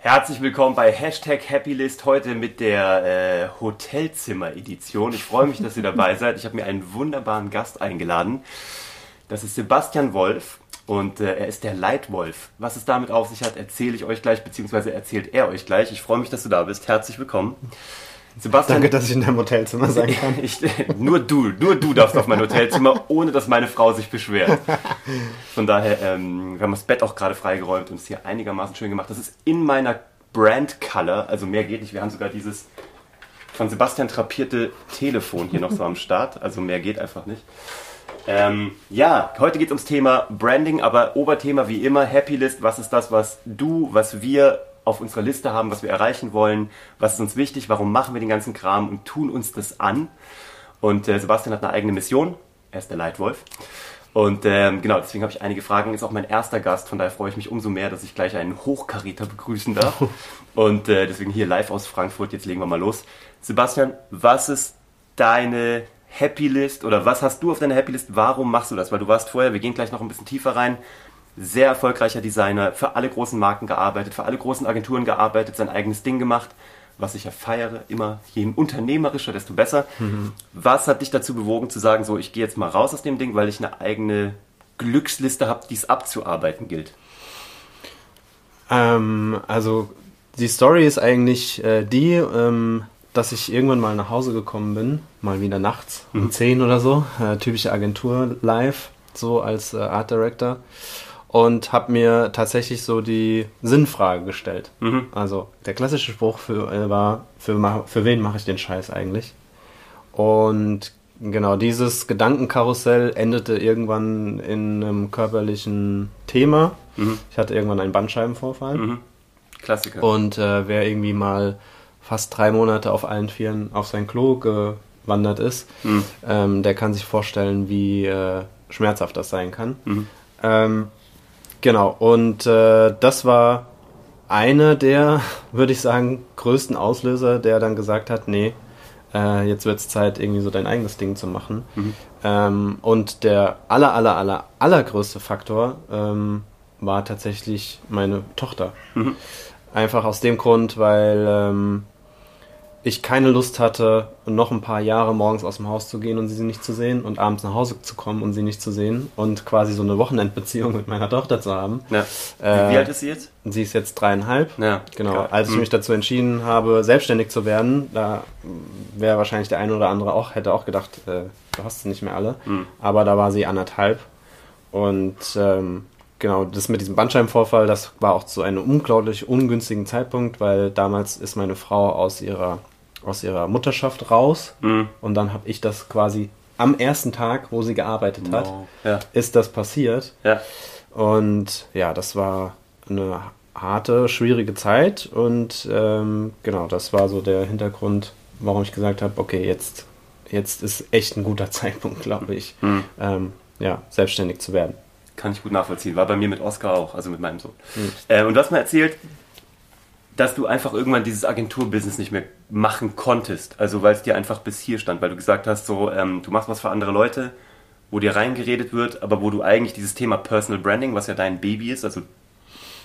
Herzlich willkommen bei Hashtag Happylist heute mit der äh, Hotelzimmer-Edition. Ich freue mich, dass ihr dabei seid. Ich habe mir einen wunderbaren Gast eingeladen. Das ist Sebastian Wolf und äh, er ist der Leitwolf. Was es damit auf sich hat, erzähle ich euch gleich, beziehungsweise erzählt er euch gleich. Ich freue mich, dass du da bist. Herzlich willkommen. Sebastian, Danke, dass ich in deinem Hotelzimmer sein kann. Ich, nur du, nur du darfst auf mein Hotelzimmer, ohne dass meine Frau sich beschwert. Von daher, ähm, wir haben das Bett auch gerade freigeräumt und es hier einigermaßen schön gemacht. Das ist in meiner Brand Color, also mehr geht nicht. Wir haben sogar dieses von Sebastian trapierte Telefon hier noch so am Start, also mehr geht einfach nicht. Ähm, ja, heute geht es ums Thema Branding, aber Oberthema wie immer Happy List. Was ist das, was du, was wir auf unserer Liste haben, was wir erreichen wollen, was ist uns wichtig, warum machen wir den ganzen Kram und tun uns das an. Und äh, Sebastian hat eine eigene Mission, er ist der Leitwolf. Und ähm, genau, deswegen habe ich einige Fragen. Ist auch mein erster Gast, von daher freue ich mich umso mehr, dass ich gleich einen Hochkaräter begrüßen darf. Und äh, deswegen hier live aus Frankfurt. Jetzt legen wir mal los. Sebastian, was ist deine Happy List oder was hast du auf deiner Happy List? Warum machst du das? Weil du warst vorher, wir gehen gleich noch ein bisschen tiefer rein, sehr erfolgreicher Designer, für alle großen Marken gearbeitet, für alle großen Agenturen gearbeitet, sein eigenes Ding gemacht, was ich ja feiere, immer je unternehmerischer, desto besser. Mhm. Was hat dich dazu bewogen zu sagen, so ich gehe jetzt mal raus aus dem Ding, weil ich eine eigene Glücksliste habe, die es abzuarbeiten gilt? Ähm, also die Story ist eigentlich äh, die, ähm, dass ich irgendwann mal nach Hause gekommen bin, mal wieder nachts um mhm. 10 oder so, äh, typische Agentur live, so als äh, Art Director und habe mir tatsächlich so die Sinnfrage gestellt. Mhm. Also der klassische Spruch für, äh, war, für, für wen mache ich den Scheiß eigentlich? Und genau dieses Gedankenkarussell endete irgendwann in einem körperlichen Thema. Mhm. Ich hatte irgendwann einen Bandscheibenvorfall. Mhm. Klassiker. Und äh, wer irgendwie mal fast drei Monate auf allen Vieren auf sein Klo gewandert ist, mhm. ähm, der kann sich vorstellen, wie äh, schmerzhaft das sein kann. Mhm. Ähm, Genau, und äh, das war einer der, würde ich sagen, größten Auslöser, der dann gesagt hat, nee, äh, jetzt wird es Zeit, irgendwie so dein eigenes Ding zu machen. Mhm. Ähm, und der aller, aller, aller, allergrößte Faktor ähm, war tatsächlich meine Tochter. Mhm. Einfach aus dem Grund, weil ähm, ich keine Lust hatte, noch ein paar Jahre morgens aus dem Haus zu gehen und sie nicht zu sehen und abends nach Hause zu kommen und sie nicht zu sehen und quasi so eine Wochenendbeziehung mit meiner Tochter zu haben. Ja. Äh, Wie alt ist sie jetzt? Sie ist jetzt dreieinhalb. Ja. Genau. Klar. Als ich mhm. mich dazu entschieden habe, selbstständig zu werden, da wäre wahrscheinlich der eine oder andere auch, hätte auch gedacht, äh, du hast sie nicht mehr alle. Mhm. Aber da war sie anderthalb und ähm, genau, das mit diesem Bandscheibenvorfall, das war auch zu einem unglaublich ungünstigen Zeitpunkt, weil damals ist meine Frau aus ihrer, aus ihrer Mutterschaft raus mhm. und dann habe ich das quasi am ersten Tag, wo sie gearbeitet hat, ja. ist das passiert. Ja. Und ja, das war eine harte, schwierige Zeit und ähm, genau, das war so der Hintergrund, warum ich gesagt habe, okay, jetzt, jetzt ist echt ein guter Zeitpunkt, glaube ich, mhm. ähm, ja, selbstständig zu werden. Kann ich gut nachvollziehen. War bei mir mit Oscar auch, also mit meinem Sohn. Mhm. Äh, und du hast mir erzählt, dass du einfach irgendwann dieses Agenturbusiness nicht mehr machen konntest. Also weil es dir einfach bis hier stand, weil du gesagt hast, so ähm, du machst was für andere Leute, wo dir reingeredet wird, aber wo du eigentlich dieses Thema Personal Branding, was ja dein Baby ist, also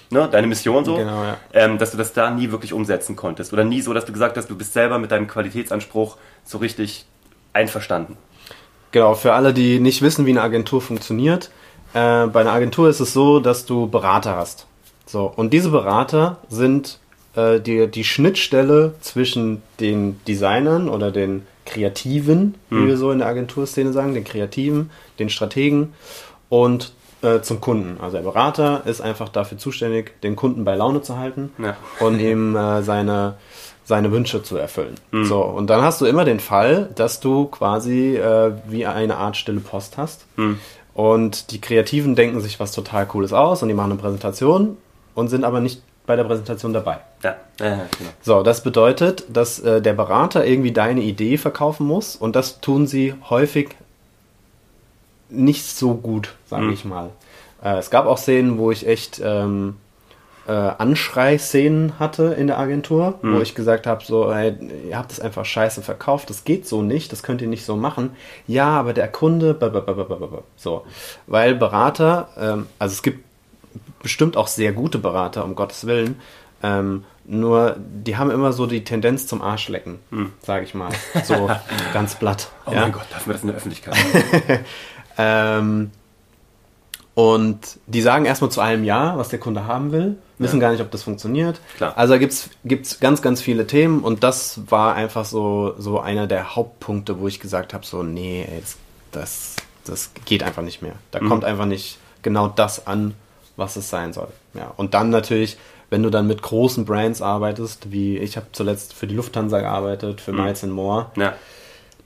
ne, deine Mission so, genau, ja. ähm, dass du das da nie wirklich umsetzen konntest. Oder nie so, dass du gesagt hast, du bist selber mit deinem Qualitätsanspruch so richtig einverstanden. Genau, für alle, die nicht wissen, wie eine Agentur funktioniert, äh, bei einer Agentur ist es so, dass du Berater hast. So, und diese Berater sind äh, die, die Schnittstelle zwischen den Designern oder den Kreativen, wie hm. wir so in der Agenturszene sagen, den Kreativen, den Strategen und äh, zum Kunden. Also der Berater ist einfach dafür zuständig, den Kunden bei Laune zu halten ja. und ihm äh, seine seine Wünsche zu erfüllen. Mhm. So, und dann hast du immer den Fall, dass du quasi äh, wie eine Art stille Post hast. Mhm. Und die Kreativen denken sich was total Cooles aus und die machen eine Präsentation und sind aber nicht bei der Präsentation dabei. Ja, ja genau. So, das bedeutet, dass äh, der Berater irgendwie deine Idee verkaufen muss und das tun sie häufig nicht so gut, sage mhm. ich mal. Äh, es gab auch Szenen, wo ich echt ähm, äh, Anschrei-Szenen hatte in der Agentur, mhm. wo ich gesagt habe, so, hey, ihr habt es einfach scheiße verkauft, das geht so nicht, das könnt ihr nicht so machen. Ja, aber der Kunde, so, weil Berater, ähm, also es gibt bestimmt auch sehr gute Berater, um Gottes Willen, Ähm, nur, die haben immer so die Tendenz zum Arschlecken, hm. sage ich mal. So ganz platt. Oh ja? mein Gott, darf man das in der Öffentlichkeit? ähm, und die sagen erstmal zu allem Ja, was der Kunde haben will, wissen ja. gar nicht, ob das funktioniert. Klar. Also gibt es ganz, ganz viele Themen und das war einfach so, so einer der Hauptpunkte, wo ich gesagt habe, so, nee, ey, das, das, das geht einfach nicht mehr. Da mhm. kommt einfach nicht genau das an, was es sein soll. Ja. Und dann natürlich, wenn du dann mit großen Brands arbeitest, wie ich habe zuletzt für die Lufthansa gearbeitet, für mhm. Miles More, ja.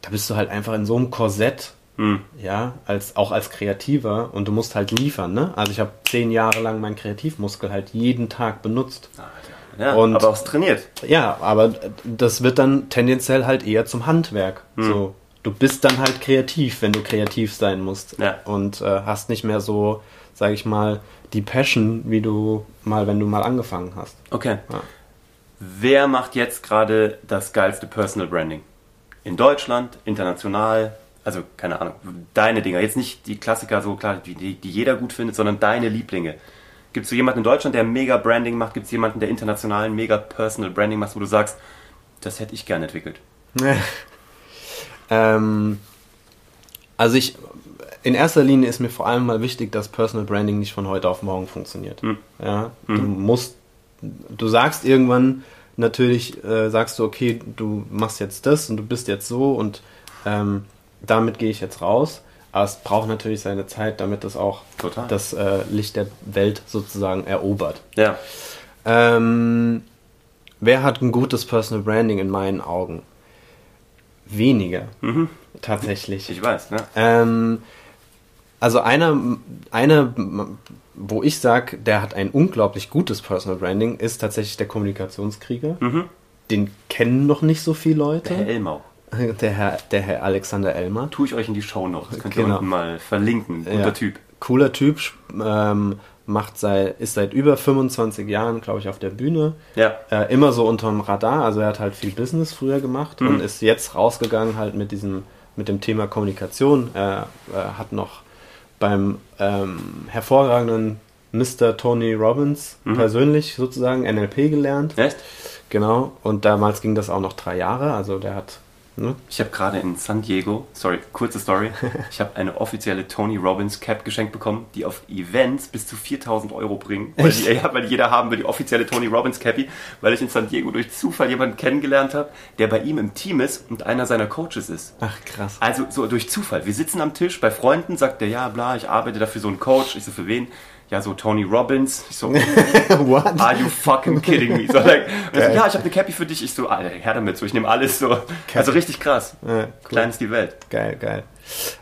da bist du halt einfach in so einem Korsett hm. Ja, als, auch als Kreativer und du musst halt liefern, ne? Also ich habe zehn Jahre lang meinen Kreativmuskel halt jeden Tag benutzt. Ja, und, aber auch trainiert. Ja, aber das wird dann tendenziell halt eher zum Handwerk. Hm. So, du bist dann halt kreativ, wenn du kreativ sein musst. Ja. Und äh, hast nicht mehr so, sag ich mal, die Passion, wie du mal, wenn du mal angefangen hast. Okay. Ja. Wer macht jetzt gerade das geilste Personal Branding? In Deutschland, international, also keine Ahnung, deine Dinger, jetzt nicht die Klassiker so klar, die, die, jeder gut findet, sondern deine Lieblinge. Gibt es so jemanden in Deutschland, der mega Branding macht? Gibt es jemanden, der international mega Personal Branding macht, wo du sagst, das hätte ich gerne entwickelt? ähm, also ich, in erster Linie ist mir vor allem mal wichtig, dass Personal Branding nicht von heute auf morgen funktioniert. Hm. Ja, hm. du musst, du sagst irgendwann natürlich, äh, sagst du, okay, du machst jetzt das und du bist jetzt so und ähm, damit gehe ich jetzt raus. Aber es braucht natürlich seine Zeit, damit das auch Total. das äh, Licht der Welt sozusagen erobert. Ja. Ähm, wer hat ein gutes Personal Branding in meinen Augen? Wenige. Mhm. Tatsächlich. Ich weiß, ne? Ähm, also einer, einer, wo ich sage, der hat ein unglaublich gutes Personal Branding, ist tatsächlich der Kommunikationskrieger. Mhm. Den kennen noch nicht so viele Leute. Der Herr Elmau. Der Herr, der Herr Alexander Elmer. Tue ich euch in die Show noch. Das könnt ihr genau. unten mal verlinken. Guter ja. Typ. Cooler Typ. Ähm, macht seit, ist seit über 25 Jahren, glaube ich, auf der Bühne. Ja. Äh, immer so unterm Radar. Also er hat halt viel Business früher gemacht mhm. und ist jetzt rausgegangen halt mit diesem, mit dem Thema Kommunikation. Er, er hat noch beim ähm, hervorragenden Mr. Tony Robbins mhm. persönlich sozusagen NLP gelernt. Echt? Genau. Und damals ging das auch noch drei Jahre. Also der hat Ne? Ich habe gerade in San Diego, sorry, kurze Story, ich habe eine offizielle Tony Robbins Cap geschenkt bekommen, die auf Events bis zu 4000 Euro bringen. Weil, die, ja, weil jeder haben will, die offizielle Tony Robbins Cappy, weil ich in San Diego durch Zufall jemanden kennengelernt habe, der bei ihm im Team ist und einer seiner Coaches ist. Ach krass. Also so durch Zufall. Wir sitzen am Tisch bei Freunden, sagt der, ja, bla, ich arbeite dafür so einen Coach. Ich so, für wen? Ja, so Tony Robbins. Ich so, What? are you fucking kidding me? So, like, so, ja, ich habe eine Cappy für dich. Ich so, Alter, her damit, so, ich nehme alles so. Also richtig krass. Ja, cool. Klein ist die Welt. Geil, geil.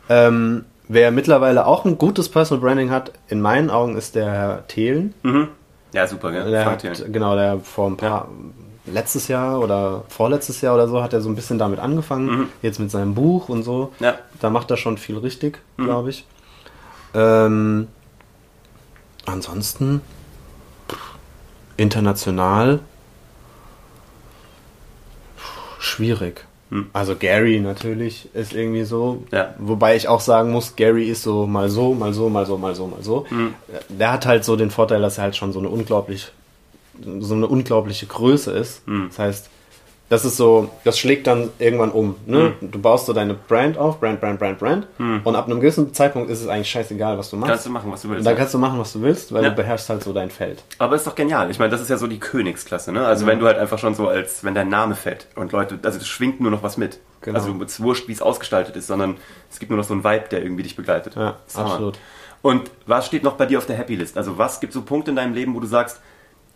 Ähm, wer mittlerweile auch ein gutes Personal Branding hat, in meinen Augen, ist der Herr Thelen. Mhm. Ja, super, gell? Der hat, genau, der vor ein paar, ja. letztes Jahr oder vorletztes Jahr oder so hat er so ein bisschen damit angefangen, mhm. jetzt mit seinem Buch und so. Ja. Da macht er schon viel richtig, mhm. glaube ich. Ähm, ansonsten international schwierig. Hm. Also Gary natürlich ist irgendwie so. Ja. Wobei ich auch sagen muss, Gary ist so mal so, mal so, mal so, mal so, mal so. Hm. Der hat halt so den Vorteil, dass er halt schon so eine unglaublich, so eine unglaubliche Größe ist. Hm. Das heißt, das ist so, das schlägt dann irgendwann um. Ne? Mhm. Du baust so deine Brand auf, Brand, Brand, Brand, Brand. Mhm. Und ab einem gewissen Zeitpunkt ist es eigentlich scheißegal, was du machst. Kannst du machen, was du willst. Und dann kannst du machen, was du willst, weil ja. du beherrschst halt so dein Feld. Aber ist doch genial. Ich meine, das ist ja so die Königsklasse. Ne? Also mhm. wenn du halt einfach schon so als, wenn dein Name fällt und Leute, also es schwingt nur noch was mit. Genau. Also es ist wurscht, wie es ausgestaltet ist, sondern es gibt nur noch so einen Vibe, der irgendwie dich begleitet. Ja, absolut. Und was steht noch bei dir auf der Happy List? Also was gibt so Punkte in deinem Leben, wo du sagst,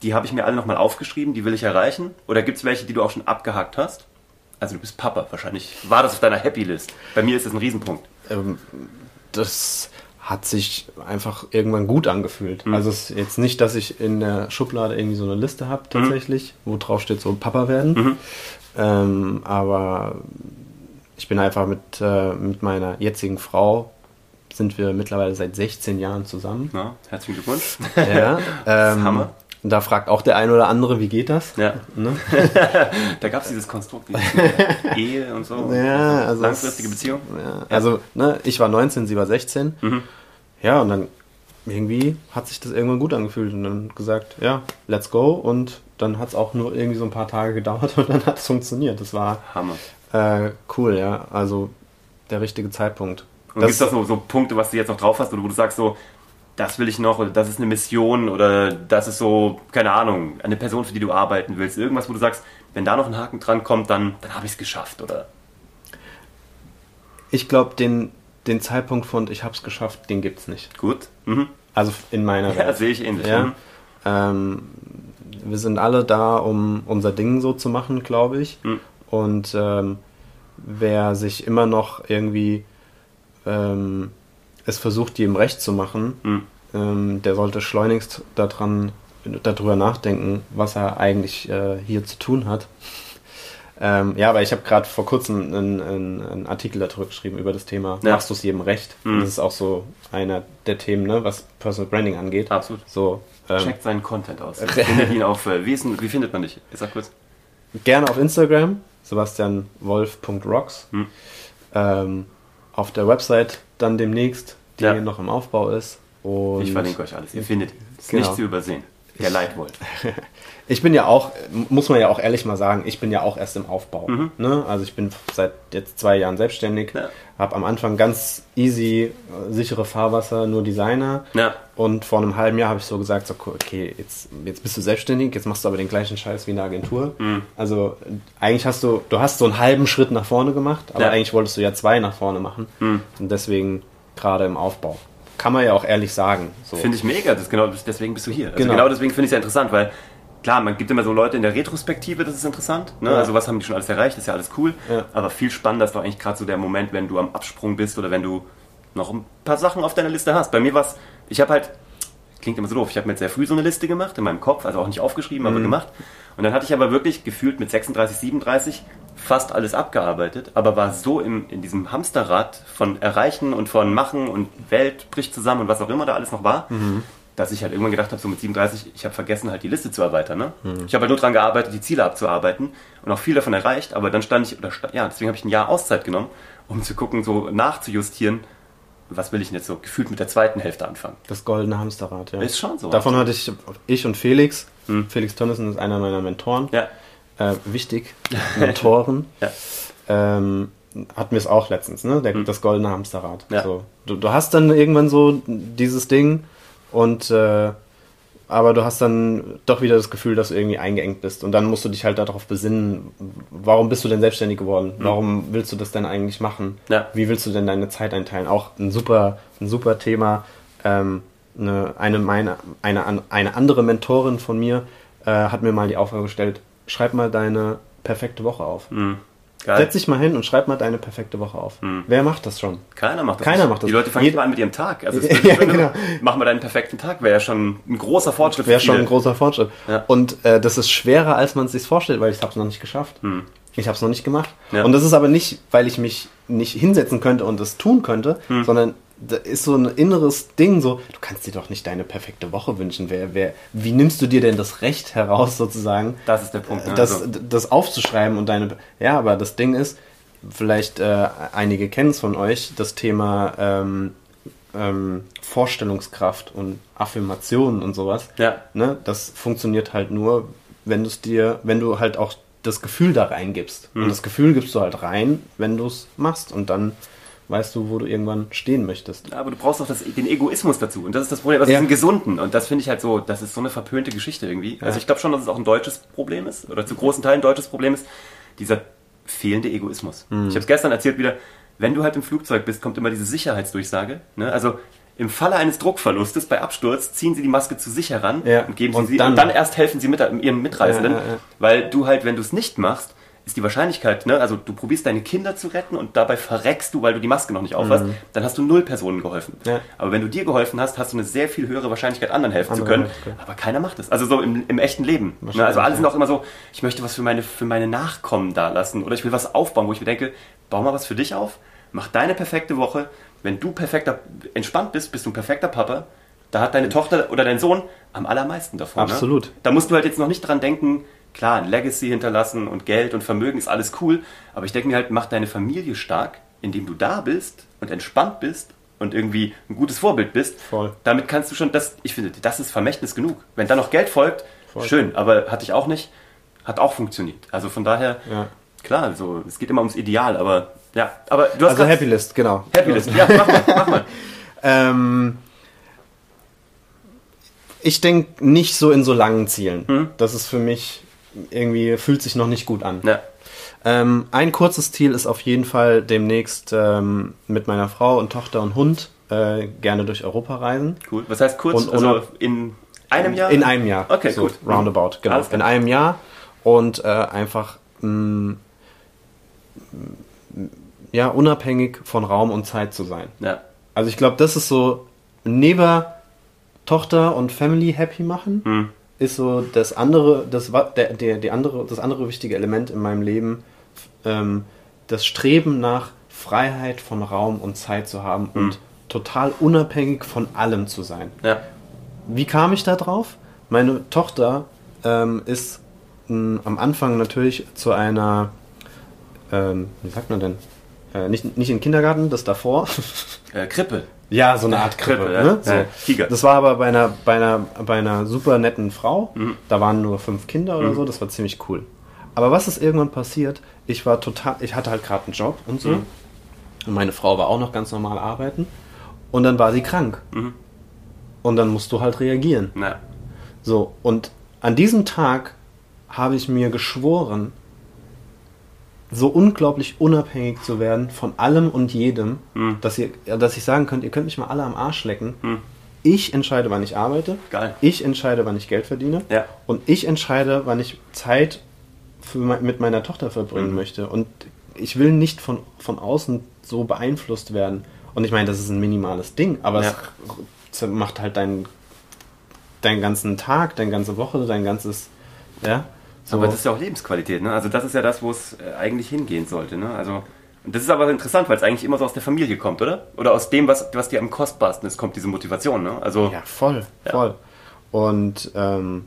die habe ich mir alle nochmal aufgeschrieben, die will ich erreichen? Oder gibt es welche, die du auch schon abgehakt hast? Also du bist Papa, wahrscheinlich war das auf deiner Happy List. Bei mir ist das ein Riesenpunkt. Ähm, das hat sich einfach irgendwann gut angefühlt. Mhm. Also es ist jetzt nicht, dass ich in der Schublade irgendwie so eine Liste habe mhm. tatsächlich, mhm. wo drauf steht so Papa werden. Mhm. Ähm, aber ich bin einfach mit, äh, mit meiner jetzigen Frau sind wir mittlerweile seit 16 Jahren zusammen. Ja, herzlichen Glückwunsch. Ja, ähm, Hammer. Und da fragt auch der ein oder andere, wie geht das? Ja. Ne? da gab es dieses Konstrukt, dieses Ehe und so. Ja, also langfristige Beziehung. Ja, also, ne, ich war 19, sie war 16. Mhm. Ja, und dann irgendwie hat sich das irgendwann gut angefühlt und dann gesagt, ja, let's go. Und dann hat es auch nur irgendwie so ein paar Tage gedauert und dann hat es funktioniert. Das war Hammer. äh, cool, ja. Also der richtige Zeitpunkt. Und gibt es da so, so Punkte, was du jetzt noch drauf hast, oder wo du sagst so, das will ich noch, oder das ist eine Mission, oder das ist so, keine Ahnung, eine Person, für die du arbeiten willst. Irgendwas, wo du sagst, wenn da noch ein Haken dran kommt, dann, dann habe ich es geschafft, oder? Ich glaube, den, den Zeitpunkt von ich hab's geschafft, den gibt's nicht. Gut. Mhm. Also in meiner Ja, sehe ich ähnlich. Ja. Mhm. Ähm, wir sind alle da, um unser Ding so zu machen, glaube ich. Mhm. Und ähm, wer sich immer noch irgendwie ähm, es versucht, jedem recht zu machen, Mhm. ähm, der sollte schleunigst daran, darüber nachdenken, was er eigentlich äh, hier zu tun hat. Ähm, ja, aber ich habe gerade vor kurzem einen, einen, einen Artikel darüber geschrieben, über das Thema, Ja. machst du es jedem recht? Mhm. Das ist auch so einer der Themen, ne, was Personal Branding angeht. Absolut. So, ähm, Checkt seinen Content aus. findet ihn auf, äh, wie, ist, wie findet man dich? Ich sag kurz. gerne auf Instagram, sebastianwolf.rocks. Hm. Ähm, auf der Website dann demnächst, die Ja. noch im Aufbau ist. Und Ich verlinke euch alles. Ihr findet. Ist Genau. nicht zu übersehen. Der Leitwolf. Ich bin ja auch, muss man ja auch ehrlich mal sagen, ich bin ja auch erst im Aufbau. Mhm. Ne? Also ich bin seit jetzt zwei Jahren selbstständig, Ja. habe am Anfang ganz easy, äh, sichere Fahrwasser, nur Designer. Ja. Und vor einem halben Jahr habe ich so gesagt, so, okay, jetzt, jetzt bist du selbstständig, jetzt machst du aber den gleichen Scheiß wie eine Agentur. Mhm. Also eigentlich hast du, du hast so einen halben Schritt nach vorne gemacht, aber Ja. eigentlich wolltest du ja zwei nach vorne machen. Mhm. Und deswegen gerade im Aufbau. Kann man ja auch ehrlich sagen. So. Finde ich mega. Das genau, deswegen bist du hier. Also Genau. genau. deswegen finde ich es ja interessant, weil klar, man gibt immer so Leute in der Retrospektive, das ist interessant. Ne? Ja. Also was haben die schon alles erreicht, ist ja alles cool. Ja. Aber viel spannender ist doch eigentlich gerade so der Moment, wenn du am Absprung bist oder wenn du noch ein paar Sachen auf deiner Liste hast. Bei mir war es, ich habe halt, klingt immer so doof, ich habe mir sehr früh so eine Liste gemacht in meinem Kopf, also auch nicht aufgeschrieben, Mhm. aber gemacht. Und dann hatte ich aber wirklich gefühlt mit 36, 37 fast alles abgearbeitet, aber war so im, in diesem Hamsterrad von Erreichen und von Machen und Welt bricht zusammen und was auch immer da alles noch war, Mhm. dass ich halt irgendwann gedacht habe, so mit 37, ich habe vergessen halt die Liste zu erweitern. Ne? Mhm. Ich habe halt nur daran gearbeitet, die Ziele abzuarbeiten und auch viel davon erreicht, aber dann stand ich, oder ja, deswegen habe ich ein Jahr Auszeit genommen, um zu gucken, so nachzujustieren, was will ich denn jetzt so gefühlt mit der zweiten Hälfte anfangen. Das goldene Hamsterrad, ja. Ist schon so. Davon hatte ich, ich und Felix, Hm. Felix Tönnissen ist einer meiner Mentoren, Ja, äh, wichtig, Mentoren, ja. ähm, hatten wir es auch letztens, ne? Der, Das goldene Hamsterrad. Hm. Ja. So, du, du hast dann irgendwann so dieses Ding und äh, aber du hast dann doch wieder das Gefühl, dass du irgendwie eingeengt bist. Und dann musst du dich halt darauf besinnen, warum bist du denn selbstständig geworden? Warum willst du das denn eigentlich machen? Hm. Ja. Wie willst du denn deine Zeit einteilen? Auch ein super, ein super Thema. Ähm, eine, eine, meine, eine, eine andere Mentorin von mir äh, hat mir mal die Aufgabe gestellt, schreib mal deine perfekte Woche auf. Hm. Geil. Setz dich mal hin und schreib mal deine perfekte Woche auf. Wer macht das schon? Keiner macht das. Keiner macht das. Die Leute fangen Jed- mal an mit ihrem Tag. Also Ja, genau. Mach mal deinen perfekten Tag, wäre ja schon ein großer Fortschritt Wäre schon ein großer Fortschritt. Ja. Und äh, das ist schwerer, als man es sich vorstellt, weil ich habe es noch nicht geschafft. Ich habe es noch nicht gemacht. Hm. Und das ist aber nicht, weil ich mich nicht hinsetzen könnte und es tun könnte, Hm. sondern da ist so ein inneres Ding, so, du kannst dir doch nicht deine perfekte Woche wünschen. Wer, wer, wie nimmst du dir denn das Recht heraus, sozusagen, Das ist der Punkt. Ne? das, Also, das aufzuschreiben und deine. Ja, aber das Ding ist, vielleicht äh, einige kennen es von euch, das Thema ähm, ähm, Vorstellungskraft und Affirmationen und sowas. Ja. Ne? Das funktioniert halt nur, wenn du es dir, wenn du halt auch das Gefühl da reingibst. Mhm. Und das Gefühl gibst du halt rein, wenn du es machst. Und dann weißt du, wo du irgendwann stehen möchtest. aber du brauchst auch das, den Egoismus dazu. Und das ist das Problem, also Ja. diesen Gesunden. Und das finde ich halt so, das ist so eine verpönte Geschichte irgendwie. Also ich glaube schon, dass es auch ein deutsches Problem ist, oder zu großen Teilen ein deutsches Problem ist, dieser fehlende Egoismus. Hm. Ich habe es gestern erzählt wieder, wenn du halt im Flugzeug bist, kommt immer diese Sicherheitsdurchsage. Ne? Also im Falle eines Druckverlustes bei Absturz ziehen sie die Maske zu sich heran Ja. und geben Und sie sie dann- und dann erst helfen sie mit, ihren Mitreisenden, Ja, ja, ja. weil du halt, wenn du es nicht machst, ist die Wahrscheinlichkeit, ne, also du probierst deine Kinder zu retten und dabei verreckst du, weil du die Maske noch nicht aufhast, dann hast du null Personen geholfen. Mhm. Ja. Aber wenn du dir geholfen hast, hast du eine sehr viel höhere Wahrscheinlichkeit, anderen helfen zu Anderen können. helfen. Aber keiner macht es. Also so im, im echten Leben. Ne? Also alle sind auch immer so, ich möchte was für meine, für meine Nachkommen da lassen oder ich will was aufbauen, wo ich mir denke, bau mal was für dich auf, mach deine perfekte Woche. Wenn du perfekter, entspannt bist, bist du ein perfekter Papa. Da hat deine Tochter oder dein Sohn am allermeisten davon. Absolut. Ne? Da musst du halt jetzt noch nicht dran denken, klar, ein Legacy hinterlassen und Geld und Vermögen ist alles cool, aber ich denke mir halt, mach deine Familie stark, indem du da bist und entspannt bist und irgendwie ein gutes Vorbild bist, Voll. damit kannst du schon, das, ich finde, das ist Vermächtnis genug. Wenn dann noch Geld folgt, Voll. schön, aber hatte ich auch nicht, hat auch funktioniert. Also von daher, Ja. klar, so, es geht immer ums Ideal, aber ja, aber du hast Also Happy List, genau. Happy List, ja, mach mal, mach mal. Ähm, ich denke nicht so in so langen Zielen. Hm? Das ist für mich irgendwie, fühlt sich noch nicht gut an. Ja, Ähm, ein kurzes Ziel ist auf jeden Fall demnächst ähm, mit meiner Frau und Tochter und Hund äh, gerne durch Europa reisen. cool. Was heißt kurz? Und also in einem Jahr? In einem Jahr. Okay, so, gut. Roundabout, genau. In einem Jahr und äh, einfach mh, ja, unabhängig von Raum und Zeit zu sein. Ja, Also ich glaube, das ist so neben Tochter und Family happy machen, Hm. Ist so das andere, das der, der, die andere, das andere wichtige Element in meinem Leben, ähm, das Streben nach Freiheit von Raum und Zeit zu haben Hm. und total unabhängig von allem zu sein. ja, Wie kam ich da drauf? Meine Tochter ähm, ist mh, am Anfang natürlich zu einer, ähm, wie sagt man denn? Äh, nicht, nicht in den Kindergarten, das davor. äh, Krippe. Ja, so eine Art Krippe. Krippe, ja. ne? so. Ja, Tiger. Das war aber bei einer, bei einer, bei einer super netten Frau. Mhm. Da waren nur fünf Kinder oder so. Das war ziemlich cool. Aber was ist irgendwann passiert? Ich war total, ich hatte halt gerade einen Job und so. Mhm. Und meine Frau war auch noch ganz normal arbeiten. Und dann war sie krank. Mhm. Und dann musst du halt reagieren. Na, So, und an diesem Tag habe ich mir geschworen, so unglaublich unabhängig zu werden von allem und jedem, Hm. dass, ihr, dass ich sagen könnte, ihr könnt mich mal alle am Arsch lecken. Hm. Ich entscheide, wann ich arbeite. Geil. Ich entscheide, wann ich Geld verdiene. Ja. Und ich entscheide, wann ich Zeit für mit meiner Tochter verbringen Mhm. möchte. Und ich will nicht von, von außen so beeinflusst werden. Und ich meine, das ist ein minimales Ding, aber Ja. es macht halt deinen, deinen ganzen Tag, deine ganze Woche, dein ganzes. Ja. So. Aber das ist ja auch Lebensqualität, ne? Also das ist ja das, wo es äh, eigentlich hingehen sollte, ne? Also und das ist aber interessant, weil es eigentlich immer so aus der Familie kommt, oder? Oder aus dem, was, was dir am kostbarsten ist, kommt diese Motivation, ne? Also Ja, voll, Ja. voll. Und ähm,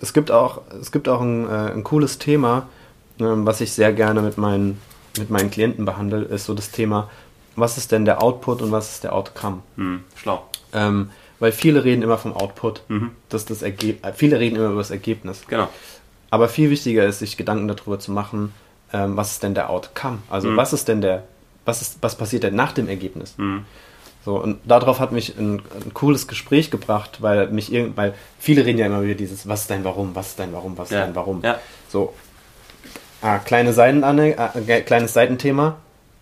es gibt auch, es gibt auch ein, äh, ein cooles Thema, ähm, was ich sehr gerne mit meinen, mit meinen Klienten behandle, ist so das Thema, was ist denn der Output und was ist der Outcome? hm, schlau. Ähm, weil viele reden immer vom Output, Mhm. dass das Ergeb äh, viele reden immer über das Ergebnis. Genau. Aber viel wichtiger ist, sich Gedanken darüber zu machen, ähm, was ist denn der Outcome? Also Mhm. was ist denn der, was ist, was passiert denn nach dem Ergebnis? Mhm. So, und darauf hat mich ein, ein cooles Gespräch gebracht, weil mich irgend, weil viele reden ja immer wieder dieses, was ist dein Warum, was ist dein Warum, was ist Ja. dein Warum? Ja. So, ah, kleine Seitenanne, äh, kleines Seitenthema,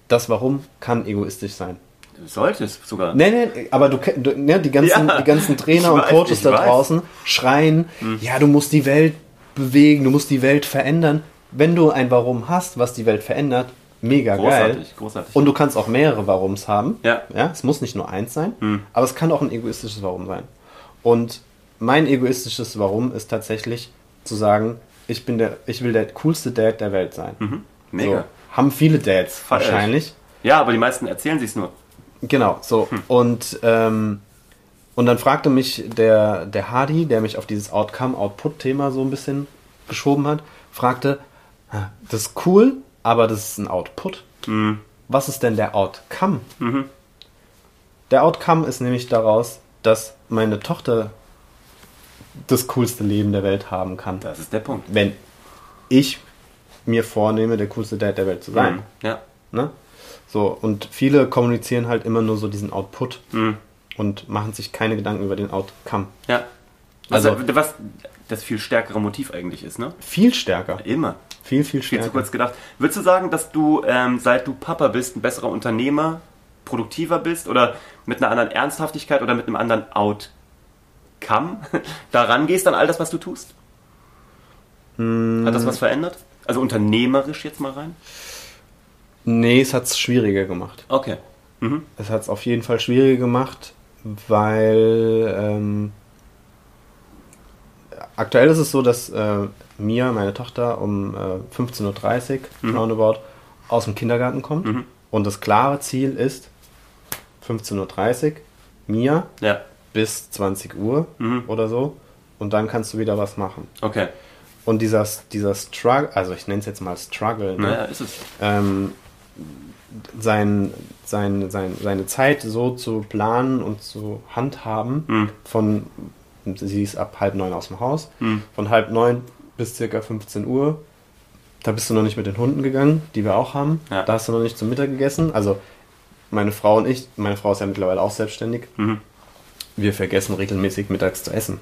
das Warum kann egoistisch sein. Du solltest sogar. Nee, nee, aber du, du ne, die ganzen, Ja, die ganzen Trainer ich und weiß, Coaches da weiß. Hm. draußen schreien, ja, du musst die Welt bewegen, du musst die Welt verändern. Wenn du ein Warum hast, was die Welt verändert, mega geil. Großartig, großartig. Und du kannst auch mehrere Warums haben. Ja. ja. Es muss nicht nur eins sein, Hm. aber es kann auch ein egoistisches Warum sein. Und mein egoistisches Warum ist tatsächlich zu sagen, ich bin der, ich will der coolste Dad der Welt sein. Mhm. Mega. So, haben viele Dads ich. wahrscheinlich. Ja, aber die meisten erzählen sich's nur. Genau, so. Hm. Und, ähm, und dann fragte mich der, der Hardy, der mich auf dieses Outcome-Output-Thema so ein bisschen geschoben hat, fragte, "Ah, das ist cool, aber das ist ein Output. Mhm. Was ist denn der Outcome? Der Outcome ist nämlich daraus, dass meine Tochter das coolste Leben der Welt haben kann. Das ist der Punkt. Wenn ich mir vornehme, der coolste Dad der Welt zu sein. Mhm. Ja. Ne? So, und viele kommunizieren halt immer nur so diesen Output Mhm. Und machen sich keine Gedanken über den Outcome. Ja. Also, Also- was das viel stärkere Motiv eigentlich ist, ne? Viel stärker. Immer. Viel, viel Viel stärker. zu kurz gedacht. Würdest du sagen, dass du, ähm, seit du Papa bist, ein besserer Unternehmer, produktiver bist oder mit einer anderen Ernsthaftigkeit oder mit einem anderen Outcome da rangehst an all das, was du tust? Hm. Hat das was verändert? Also unternehmerisch jetzt mal rein? Nee, es hat es schwieriger gemacht. Okay. Mhm. Es hat es auf jeden Fall schwieriger gemacht, weil ähm, aktuell ist es so, dass äh, Mia, meine Tochter, um äh, 15.30 Uhr roundabout aus dem Kindergarten kommt. Mhm. Und das klare Ziel ist 15.30 Uhr, Mia Ja. bis 20 Uhr Mhm. oder so. Und dann kannst du wieder was machen. Okay. Und dieser, dieser Struggle, also ich nenne es jetzt mal Struggle, ne? Naja, ist es. ähm, sein, sein, sein, seine Zeit so zu planen und zu handhaben, von, sie ist ab halb neun aus dem Haus, von halb neun bis circa 15 Uhr, da bist du noch nicht mit den Hunden gegangen, die wir auch haben, Ja. da hast du noch nicht zum Mittag gegessen, also meine Frau und ich, meine Frau ist ja mittlerweile auch selbstständig, wir vergessen regelmäßig mittags zu essen.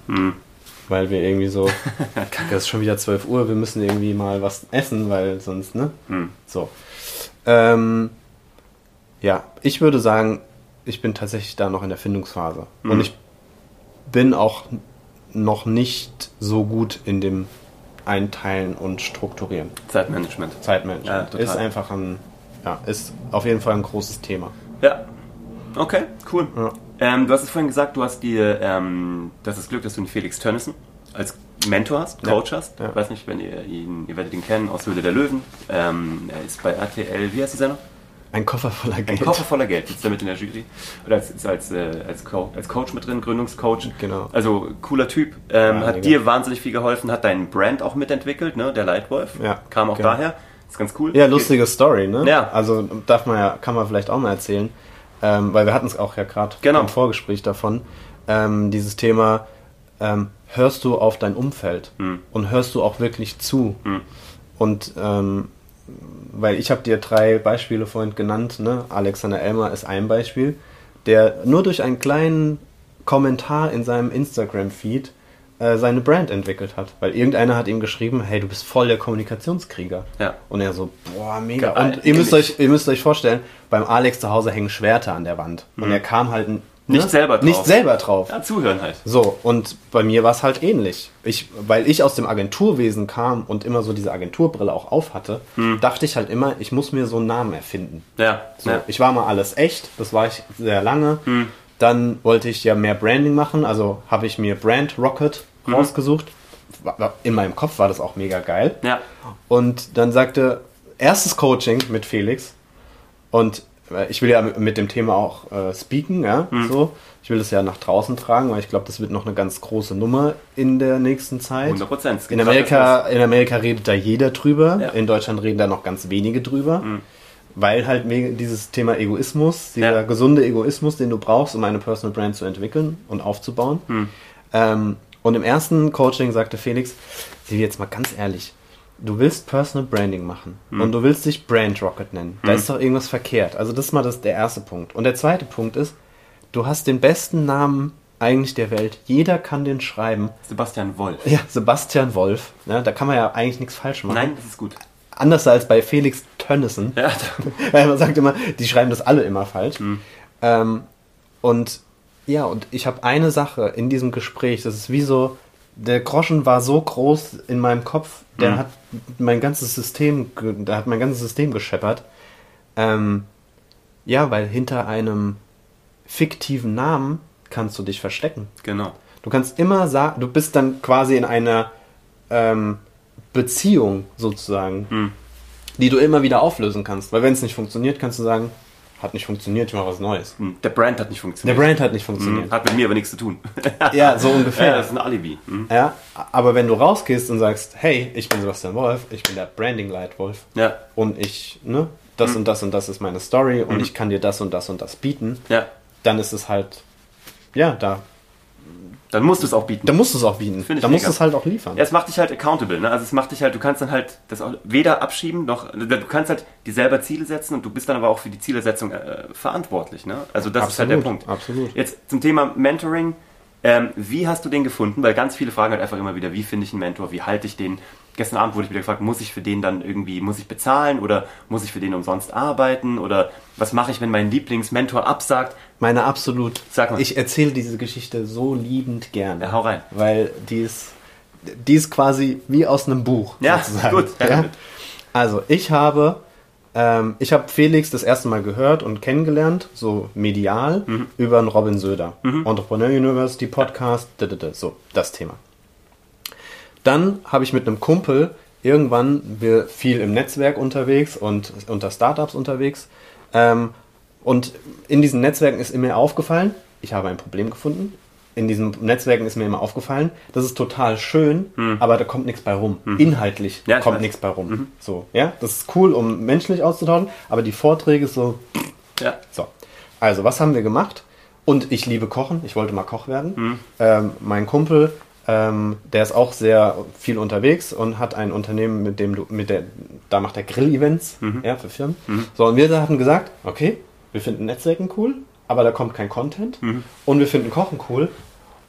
Weil wir irgendwie so, kacke, es ist schon wieder 12 Uhr, wir müssen irgendwie mal was essen, weil sonst, ne? So. Ähm, ja, ich würde sagen, ich bin tatsächlich da noch in der Findungsphase. Und ich bin auch noch nicht so gut in dem Einteilen und Strukturieren. Zeitmanagement. Zeitmanagement Ja, ist einfach ein, ja, ist auf jeden Fall ein großes Thema. Ja. Okay, cool. Ja. Ähm, du hast es vorhin gesagt, du hast dir ähm, das, ist Glück, dass du einen Felix Tönnissen als Mentor hast, Ja. Coach hast. Ja. Ich weiß nicht, wenn ihr ihn, ihr werdet ihn kennen aus Höhle der Löwen. Ähm, er ist bei RTL, wie heißt die Sendung? Ein Koffer voller Ein Geld. Koffer voller Geld, sitzt da mit in der Jury. Oder als, ist als, äh, als, Co als Coach mit drin, Gründungscoach. Genau. Also cooler Typ. Ähm, Ja, hat dir wahnsinnig viel geholfen, hat deinen Brand auch mitentwickelt, ne? Der Lightwolf. Ja, Kam auch genau. daher. Ist ganz cool. Ja, lustige Story, ne? Ja. Also darf man ja, kann man vielleicht auch mal erzählen, ähm, weil wir hatten es auch ja gerade Genau. im Vorgespräch davon. Ähm, dieses Thema, ähm, hörst du auf dein Umfeld Hm. und hörst du auch wirklich zu? Und ähm, weil ich habe dir drei Beispiele vorhin genannt, ne? Alexander Elmer ist ein Beispiel, der nur durch einen kleinen Kommentar in seinem Instagram-Feed äh, seine Brand entwickelt hat. Weil irgendeiner hat ihm geschrieben, hey, du bist voll der Kommunikationskrieger. Ja. Und er so, boah, mega. Geil, und ihr müsst, euch, ihr müsst euch vorstellen, beim Alex zu Hause hängen Schwerter an der Wand. Und er kam halt n- Nicht selber drauf. Nicht selber drauf. Ja, zuhören halt. So, und bei mir war es halt ähnlich. Ich, weil ich aus dem Agenturwesen kam und immer so diese Agenturbrille auch auf hatte, dachte ich halt immer, ich muss mir so einen Namen erfinden. Ja. So, ja. Ich war mal alles echt, das war ich sehr lange. Dann wollte ich ja mehr Branding machen, also habe ich mir Brand Rocket rausgesucht. War- war- In meinem Kopf war das auch mega geil. Ja. Und dann sagte, erstes Coaching mit Felix. Und ich will ja mit dem Thema auch äh, speaken, ja, so. Ich will das ja nach draußen tragen, weil ich glaube, das wird noch eine ganz große Nummer in der nächsten Zeit. 100 Prozent. In Amerika, in Amerika redet da jeder drüber. Ja. In Deutschland reden da noch ganz wenige drüber. Weil halt dieses Thema Egoismus, dieser Ja. gesunde Egoismus, den du brauchst, um eine Personal Brand zu entwickeln und aufzubauen. Ähm, und im ersten Coaching sagte Felix, Silvi, jetzt mal ganz ehrlich, du willst Personal Branding machen und du willst dich Brand Rocket nennen. Da ist doch irgendwas verkehrt. Also das ist mal das, der erste Punkt. Und der zweite Punkt ist, du hast den besten Namen eigentlich der Welt. Jeder kann den schreiben. Sebastian Wolf. Ja, Sebastian Wolf. Ne, da kann man ja eigentlich nichts falsch machen. Nein, das ist gut. Anders als bei Felix Tönnissen. Ja, Weil man sagt immer, die schreiben das alle immer falsch. Ähm, und ja, und ich habe eine Sache in diesem Gespräch, das ist wie so, der Groschen war so groß in meinem Kopf, der hat mein ganzes System, der hat mein ganzes System gescheppert. Ähm, ja, weil hinter einem fiktiven Namen kannst du dich verstecken. genau. Du kannst immer sagen, du bist dann quasi in einer ähm, Beziehung sozusagen, Hm. die du immer wieder auflösen kannst. Weil wenn es nicht funktioniert, kannst du sagen, hat nicht funktioniert, ich mache was Neues. Hm, Der Brand hat nicht Der funktioniert. Brand hat nicht Hm, funktioniert. Hat mit mir aber nichts zu tun. Ja, so Ja, ungefähr. das ist ein Alibi. Hm. Ja, aber wenn du rausgehst und sagst, hey, ich bin Sebastian Wolf, ich bin der Branding Leitwolf Ja, und ich, ne, das und das und das ist meine Story und ich kann dir das und das und das bieten, ja. dann ist es halt, ja, da, Dann musst du es auch bieten. da musst du es auch bieten. Find ich Da musst du es halt auch liefern. Ja, es macht dich halt accountable, ne? Also es macht dich halt, du kannst dann halt das auch weder abschieben noch, du kannst halt dir selber Ziele setzen und du bist dann aber auch für die Zielersetzung äh, verantwortlich, ne? Also das ist halt der Absolut, Punkt. absolut. Jetzt zum Thema Mentoring. Ähm, wie hast du den gefunden? Weil ganz viele fragen halt einfach immer wieder, wie finde ich einen Mentor? Wie halte ich den? Gestern Abend wurde ich wieder gefragt, muss ich für den dann irgendwie, muss ich bezahlen oder muss ich für den umsonst arbeiten? Oder was mache ich, wenn mein Lieblingsmentor absagt? Meine absolut. Sag mal. Ich erzähle diese Geschichte so liebend gerne. Ja, hau rein. Weil die ist, die ist quasi wie aus einem Buch. Ja, sozusagen. gut, ja. Also ich habe, ähm, ich habe Felix das erste Mal gehört und kennengelernt, so medial, Mhm. über einen Robin Söder. Entrepreneur University Podcast, so das Thema. Dann habe ich mit einem Kumpel irgendwann, wir viel im Netzwerk unterwegs und unter Startups unterwegs. Ähm, und in diesen Netzwerken ist mir aufgefallen, ich habe ein Problem gefunden. in diesen Netzwerken ist mir immer aufgefallen, das ist total schön, aber da kommt nichts bei rum. Inhaltlich Ja, kommt nichts bei rum. So, ja, das ist cool, um menschlich auszutauschen, aber die Vorträge ist so, Ja. so. Also, was haben wir gemacht? Und ich liebe Kochen. Ich wollte mal Koch werden. Ähm, mein Kumpel, ähm, der ist auch sehr viel unterwegs und hat ein Unternehmen, mit dem du, mit der, da macht er Grill-Events, ja, für Firmen. So, und wir hatten gesagt, okay, wir finden Netzwerken cool, aber da kommt kein Content. Und wir finden Kochen cool.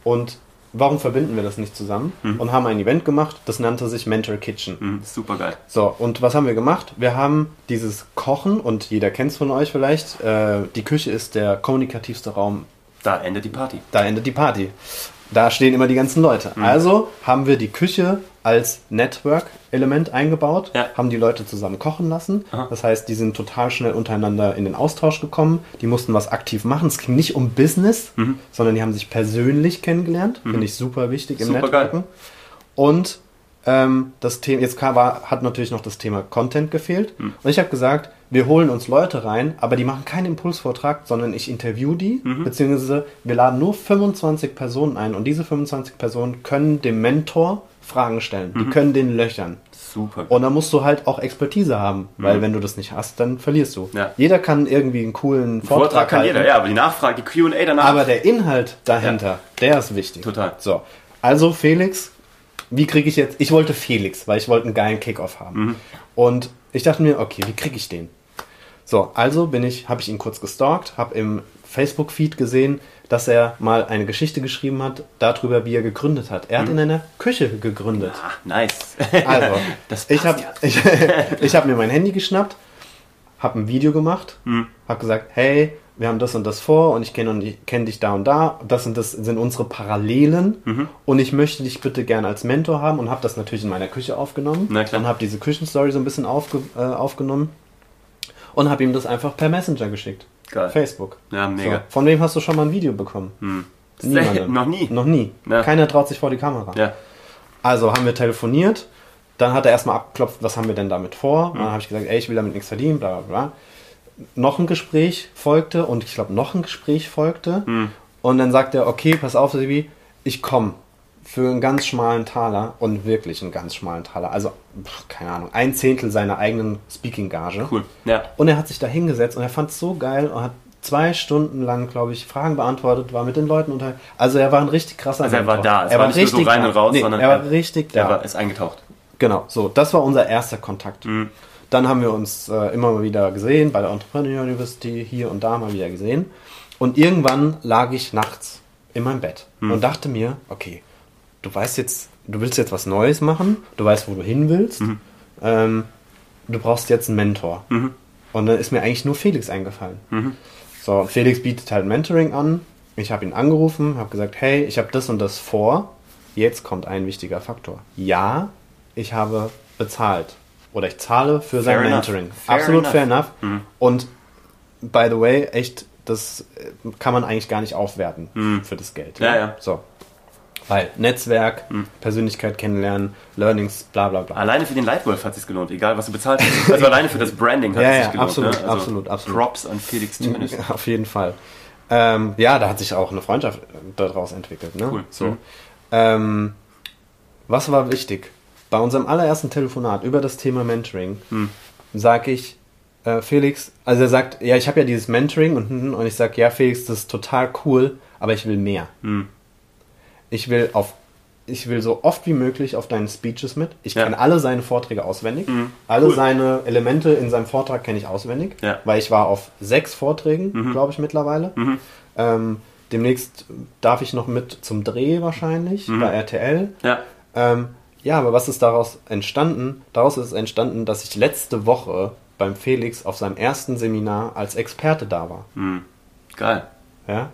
Und warum verbinden wir das nicht zusammen? Und haben ein Event gemacht, das nannte sich Mentor Kitchen. Mhm, super geil. So, und was haben wir gemacht? Wir haben dieses Kochen, und jeder kennt es von euch vielleicht, äh, die Küche ist der kommunikativste Raum, Da endet die Party. da endet die Party. Da stehen immer die ganzen Leute. Mhm. Also haben wir die Küche als Network-Element eingebaut, Ja. haben die Leute zusammen kochen lassen. Aha. Das heißt, die sind total schnell untereinander in den Austausch gekommen. Die mussten was aktiv machen. Es ging nicht um Business, Mhm. sondern die haben sich persönlich kennengelernt. Finde ich super wichtig im Super Networken. Und ähm, das Thema, jetzt war, hat natürlich noch das Thema Content gefehlt. Hm. Und ich habe gesagt, wir holen uns Leute rein, aber die machen keinen Impulsvortrag, sondern ich interview die, Mhm. beziehungsweise wir laden nur 25 Personen ein und diese 25 Personen können dem Mentor Fragen stellen. Mhm. Die können den löchern. Super. Und dann musst du halt auch Expertise haben, weil wenn du das nicht hast, dann verlierst du. Mhm. Ja. Jeder kann irgendwie einen coolen Vortrag, Vortrag kann halten. jeder, ja, aber die Nachfrage, die Q&A danach. Aber der Inhalt dahinter, der ist wichtig. Total. So, also Felix, wie kriege ich jetzt? Ich wollte Felix, weil ich wollte einen geilen Kickoff haben. Mhm. Und ich dachte mir, okay, wie kriege ich den? So, also bin ich, habe ich ihn kurz gestalkt, habe im Facebook-Feed gesehen, dass er mal eine Geschichte geschrieben hat darüber, wie er gegründet hat. Er hat in einer Küche gegründet. ah, nice. Also, Mhm. Ich habe ich, ich hab mir mein Handy geschnappt, habe ein Video gemacht, Mhm. habe gesagt, hey, wir haben das und das vor und ich kenne kenn dich da und da. Das und das sind unsere Parallelen Mhm. und ich möchte dich bitte gerne als Mentor haben und habe das natürlich in meiner Küche aufgenommen und habe diese Küchenstory so ein bisschen aufge, äh, aufgenommen und habe ihm das einfach per Messenger geschickt. Geil. Facebook. Ja, mega. So, von wem hast du schon mal ein Video bekommen? Niemandem. Noch nie. Noch nie. Ja. Keiner traut sich vor die Kamera. Ja. Also haben wir telefoniert. Dann hat er erstmal abgeklopft, was haben wir denn damit vor? Und dann habe ich gesagt, ey, ich will damit nichts verdienen, bla bla bla. Noch ein Gespräch folgte und ich glaube, noch ein Gespräch folgte. Und dann sagt er, okay, pass auf, Sibi, ich komme für einen ganz schmalen Taler und wirklich einen ganz schmalen Taler. Also, pff, keine Ahnung, ein Zehntel seiner eigenen Speaking-Gage. Cool. Ja. Und er hat sich da hingesetzt und er fand es so geil und hat zwei Stunden lang, glaube ich, Fragen beantwortet, war mit den Leuten unter. Also er war ein richtig krasser Also er war da. Es Er war nicht nur so richtig rein und raus, nee, sondern er war er- richtig da. war, ist eingetaucht. Genau, so, das war unser erster Kontakt. Mhm. Dann haben wir uns äh, immer mal wieder gesehen, bei der Entrepreneur University, hier und da mal wieder gesehen. Und irgendwann lag ich nachts in meinem Bett Mhm. und dachte mir, okay, du weißt jetzt, du willst jetzt was Neues machen, du weißt, wo du hin willst, Mhm. ähm, du brauchst jetzt einen Mentor. Und dann ist mir eigentlich nur Felix eingefallen. Mhm. So, Felix bietet halt Mentoring an. Ich habe ihn angerufen, habe gesagt, hey, ich habe das und das vor. Jetzt kommt ein wichtiger Faktor. Ja, ich habe bezahlt. Oder ich zahle für sein Fair enough. Mentoring. Fair Absolut enough. fair enough. Mhm. Und by the way, echt, das äh, kann man eigentlich gar nicht aufwerten für das Geld. Mhm. Ja, ja. So. Weil Netzwerk, Persönlichkeit kennenlernen, Learnings, bla bla bla. Alleine für den Lightwolf hat es sich gelohnt, egal was du bezahlt hast. Also alleine für das Branding hat Ja, es sich ja, gelohnt. absolut, ne? also absolut, absolut. Props an Felix Tönnis. Auf jeden Fall. Ähm, ja, da hat sich auch eine Freundschaft daraus entwickelt. Ne? Cool. So. Mhm. Ähm, was war wichtig? Bei unserem allerersten Telefonat über das Thema Mentoring Mhm. sage ich, äh, Felix, also er sagt, ja, ich habe ja dieses Mentoring und, und ich sage, ja, Felix, das ist total cool, aber ich will mehr. Mhm. Ich will auf ich will so oft wie möglich auf deinen Speeches mit. Ich Ja. kenne alle seine Vorträge auswendig. Mhm. Alle Cool. seine Elemente in seinem Vortrag kenne ich auswendig. Ja. Weil ich war auf sechs Vorträgen, glaube ich, mittlerweile. Mhm. Ähm, demnächst darf ich noch mit zum Dreh wahrscheinlich Mhm. bei RTL. Ja. Ähm, ja, aber was ist daraus entstanden? Daraus ist entstanden, dass ich letzte Woche beim Felix auf seinem ersten Seminar als Experte da war. Mhm. Geil. Ja?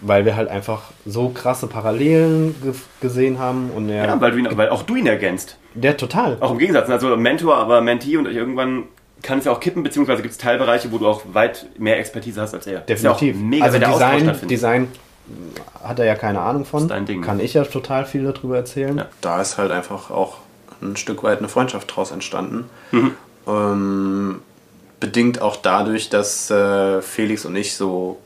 Weil wir halt einfach so krasse Parallelen ge gesehen haben und er. Ja, weil, du ihn, weil auch du ihn ergänzt. der total. Auch im Gegensatz. Also Mentor, aber Mentee und irgendwann kann es ja auch kippen, bebeziehungsweise gibt es Teilbereiche, wo du auch weit mehr Expertise hast als er. Definitiv. Ja auch mega, also Design. Design hat er ja keine Ahnung von. Ist dein Ding? Kann ich ja total viel darüber erzählen. Ja. da ist halt einfach auch ein Stück weit eine Freundschaft draus entstanden. Mhm. Ähm, bedingt auch dadurch, dass äh, Felix und ich so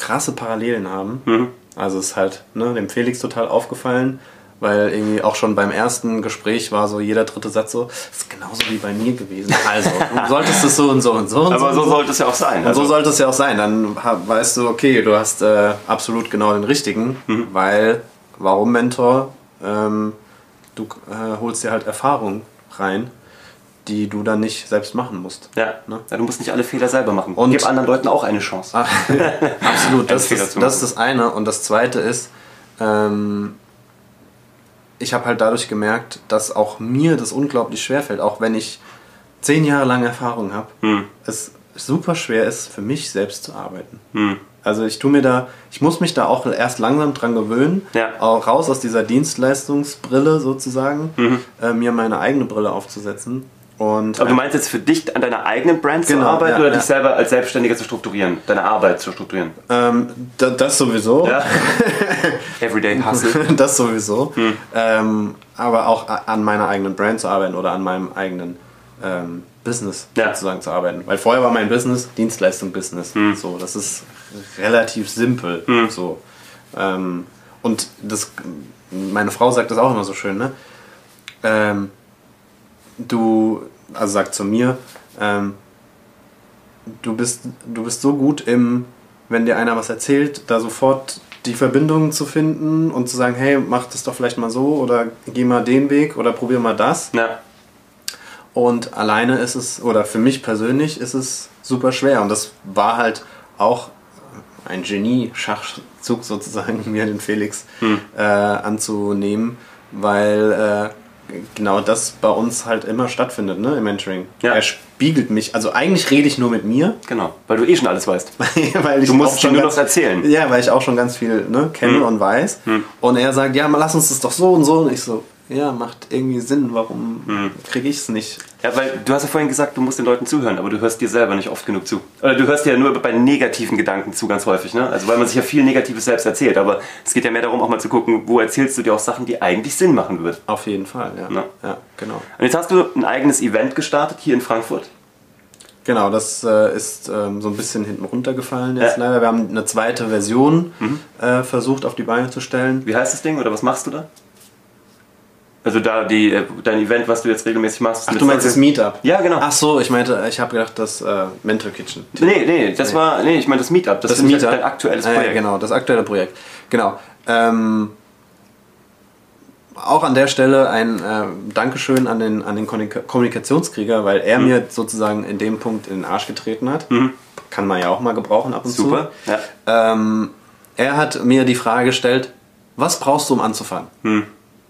krasse Parallelen haben. Mhm. Also es ist halt ne, dem Felix total aufgefallen, weil irgendwie auch schon beim ersten Gespräch war so jeder dritte Satz so, das ist genauso wie bei mir gewesen. Also, du solltest es so und so und so und Aber so. so sollte es ja auch sein. Und Also, so sollte es ja auch sein. Dann weißt du, okay, du hast äh, absolut genau den richtigen, Mhm. weil, warum Mentor? Ähm, du äh, holst dir halt Erfahrung rein, die du dann nicht selbst machen musst. ja. Ne? ja, du musst nicht alle Fehler selber machen. Und- Gib anderen Leuten auch eine Chance. Ah, Absolut, das, ist, das ist das eine. Und das zweite ist, ähm, ich habe halt dadurch gemerkt, dass auch mir das unglaublich schwer fällt, auch wenn ich zehn Jahre lang Erfahrung habe, Hm. es super schwer ist, für mich selbst zu arbeiten. Hm. Also ich tue mir da, ich muss mich da auch erst langsam dran gewöhnen, Ja. auch raus aus dieser Dienstleistungsbrille sozusagen, Mhm. äh, mir meine eigene Brille aufzusetzen. Und Aber du meinst jetzt für dich an deiner eigenen Brand zu Genau, arbeiten ja, oder ja. dich selber als Selbstständiger zu strukturieren? Deine Arbeit zu strukturieren? ähm, da, das sowieso. Ja. Everyday Hustle. das sowieso. Hm. Ähm, aber auch an meiner eigenen Brand zu arbeiten oder an meinem eigenen ähm, Business sozusagen zu arbeiten. Weil vorher war mein Business Dienstleistung-Business. Hm. So, das ist relativ simpel. So. Ähm, und das, meine Frau sagt das auch immer so schön, ne? Du, also sagt zu mir, ähm, du bist, du bist so gut im, wenn dir einer was erzählt, da sofort die Verbindung zu finden und zu sagen, hey, mach das doch vielleicht mal so oder geh mal den Weg oder probier mal das. Ja. Und alleine ist es, oder für mich persönlich ist es super schwer. Und das war halt auch ein Genie-Schachzug sozusagen, mir den Felix äh, anzunehmen, weil äh, genau das bei uns halt immer stattfindet, ne, im Mentoring. Ja. Er spiegelt mich, also eigentlich rede ich nur mit mir, Genau, weil du eh schon alles weißt. weil ich Du musst schon nur ganz, noch erzählen. Ja, weil ich auch schon ganz viel ne, kenne Hm. und weiß. Und er sagt, ja, mal lass uns das doch so und so. Und ich so, ja, macht irgendwie Sinn, warum Hm. kriege ich es nicht? Ja, weil du hast ja vorhin gesagt, du musst den Leuten zuhören, aber du hörst dir selber nicht oft genug zu. Oder du hörst dir ja nur bei negativen Gedanken zu, ganz häufig, ne? Also weil man sich ja viel Negatives selbst erzählt, aber es geht ja mehr darum, auch mal zu gucken, wo erzählst du dir auch Sachen, die eigentlich Sinn machen würden. Auf jeden Fall, ja. Ja. Ja, genau. Und jetzt hast du ein eigenes Event gestartet hier in Frankfurt. Genau, das äh, ist ähm, so ein bisschen hinten runtergefallen jetzt Ja. Mhm. leider. Wir haben eine zweite Version äh, versucht auf die Beine zu stellen. Wie heißt das Ding oder was machst du da? Also da die, äh, dein Event, was du jetzt regelmäßig machst. Ach, du meinst das Meetup? Ja, genau. Ach so, ich meinte, ich habe gedacht, das äh, Mental Kitchen. Nee, nee, das war, nee, ich meine das Meetup. Das, Das ist Meetup. dein aktuelles Ah, Projekt. Ja, genau, das aktuelle Projekt. Genau. Ähm, auch an der Stelle ein äh, Dankeschön an den, an den Kommunika- Kommunikationskrieger, weil Mhm. er mir sozusagen in dem Punkt in den Arsch getreten hat. Kann man ja auch mal gebrauchen ab und Super, zu. ja. Ähm, er hat mir die Frage gestellt, was brauchst du, um anzufangen? Hm.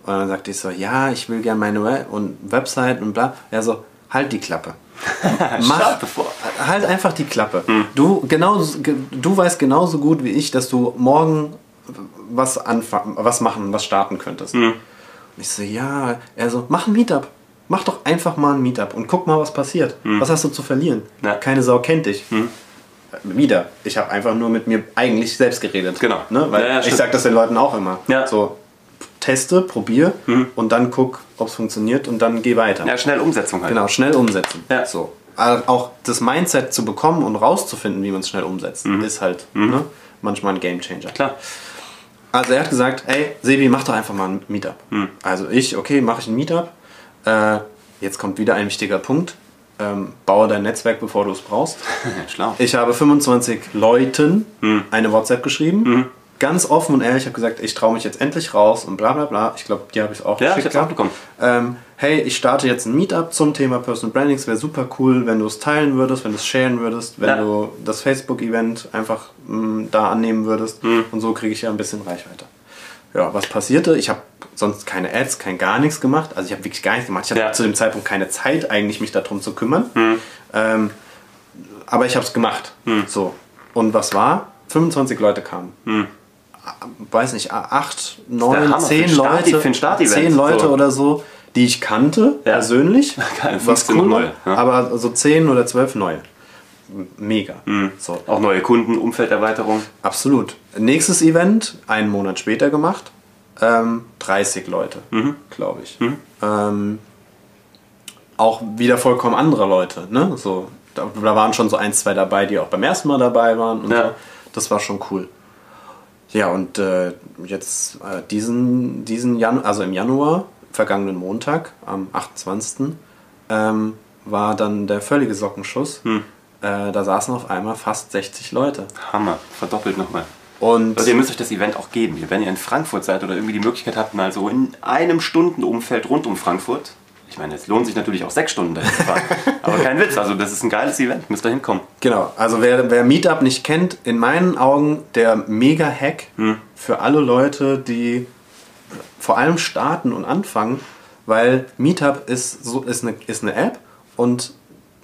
Und dann sagte ich so, ja, ich will gerne meine Web und Website und bla. Er so, halt die Klappe. Mach, bevor. halt einfach die Klappe. Du, genau, du weißt genauso gut wie ich, dass du morgen was anfangen, was machen, was starten könntest. Und ich so, ja, er so, mach ein Meetup. Mach doch einfach mal ein Meetup und guck mal, was passiert. Was hast du zu verlieren? Ja. Keine Sau kennt dich. Wieder. Ich habe einfach nur mit mir eigentlich selbst geredet. Genau. Ne? Weil Ja, ja, ich sage das den Leuten auch immer. Ja. So, teste, probier und dann guck, ob es funktioniert und dann geh weiter. Ja, schnell Umsetzung halt. Genau, schnell umsetzen. Ja. So. Aber Auch das Mindset zu bekommen und rauszufinden, wie man es schnell umsetzt, ist halt ne, manchmal ein Gamechanger. Mhm. Klar. Also er hat gesagt, ey, Sebi, mach doch einfach mal ein Meetup. Mhm. Also ich, okay, mache ich ein Meetup. Äh, jetzt kommt wieder ein wichtiger Punkt. Ähm, baue dein Netzwerk, bevor du es brauchst. Schlau. Ich habe 25 Leuten Mhm. eine WhatsApp geschrieben. Ganz offen und ehrlich, ich habe gesagt, ich traue mich jetzt endlich raus und bla bla bla. Ich glaube, die habe ich auch Ja, ich hab's auch bekommen. Ähm, hey, ich starte jetzt ein Meetup zum Thema Personal Branding. Es wäre super cool, wenn du es teilen würdest, wenn du es sharen würdest, wenn Ja. du das Facebook-Event einfach mh, da annehmen würdest. Mhm. Und so kriege ich ja ein bisschen Reichweite. Ja, was passierte? Ich habe sonst keine Ads, kein gar nichts gemacht. Also ich habe wirklich gar nichts gemacht. Ich hatte Ja. zu dem Zeitpunkt keine Zeit, eigentlich mich darum zu kümmern. Mhm. Ähm, aber ich habe es gemacht. So. Und was war? 25 Leute kamen. Weiß nicht, acht, neun, zehn Leute, zehn Leute So. oder so, die ich kannte Ja. persönlich. Was 15 cool neue, ja. aber so zehn oder zwölf neue. Mega. So. Auch neue Kunden, Umfelderweiterung. Absolut. Nächstes Event, einen Monat später gemacht. Ähm, 30 Leute, glaube ich. Ähm, auch wieder vollkommen andere Leute. Ne? So, da, da waren schon so ein, zwei dabei, die auch beim ersten Mal dabei waren. Und Ja. so. Das war schon cool. Ja, und äh, jetzt äh, diesen, diesen Jan also im Januar, vergangenen Montag, am 28. Ähm, war dann der völlige Sockenschuss. Hm. Äh, da saßen auf einmal fast 60 Leute. Hammer, verdoppelt nochmal. Und Also ihr müsst euch das Event auch geben. Wenn ihr in Frankfurt seid oder irgendwie die Möglichkeit habt, mal so in einem Stundenumfeld rund um Frankfurt. Ich meine, es lohnt sich natürlich auch sechs Stunden dahin zu fahren. Aber kein Witz, also das ist ein geiles Event, müsst ihr hinkommen. Genau, also wer, wer Meetup nicht kennt, in meinen Augen der Mega-Hack für alle Leute, die vor allem starten und anfangen, weil Meetup ist, so, ist, eine, ist eine App und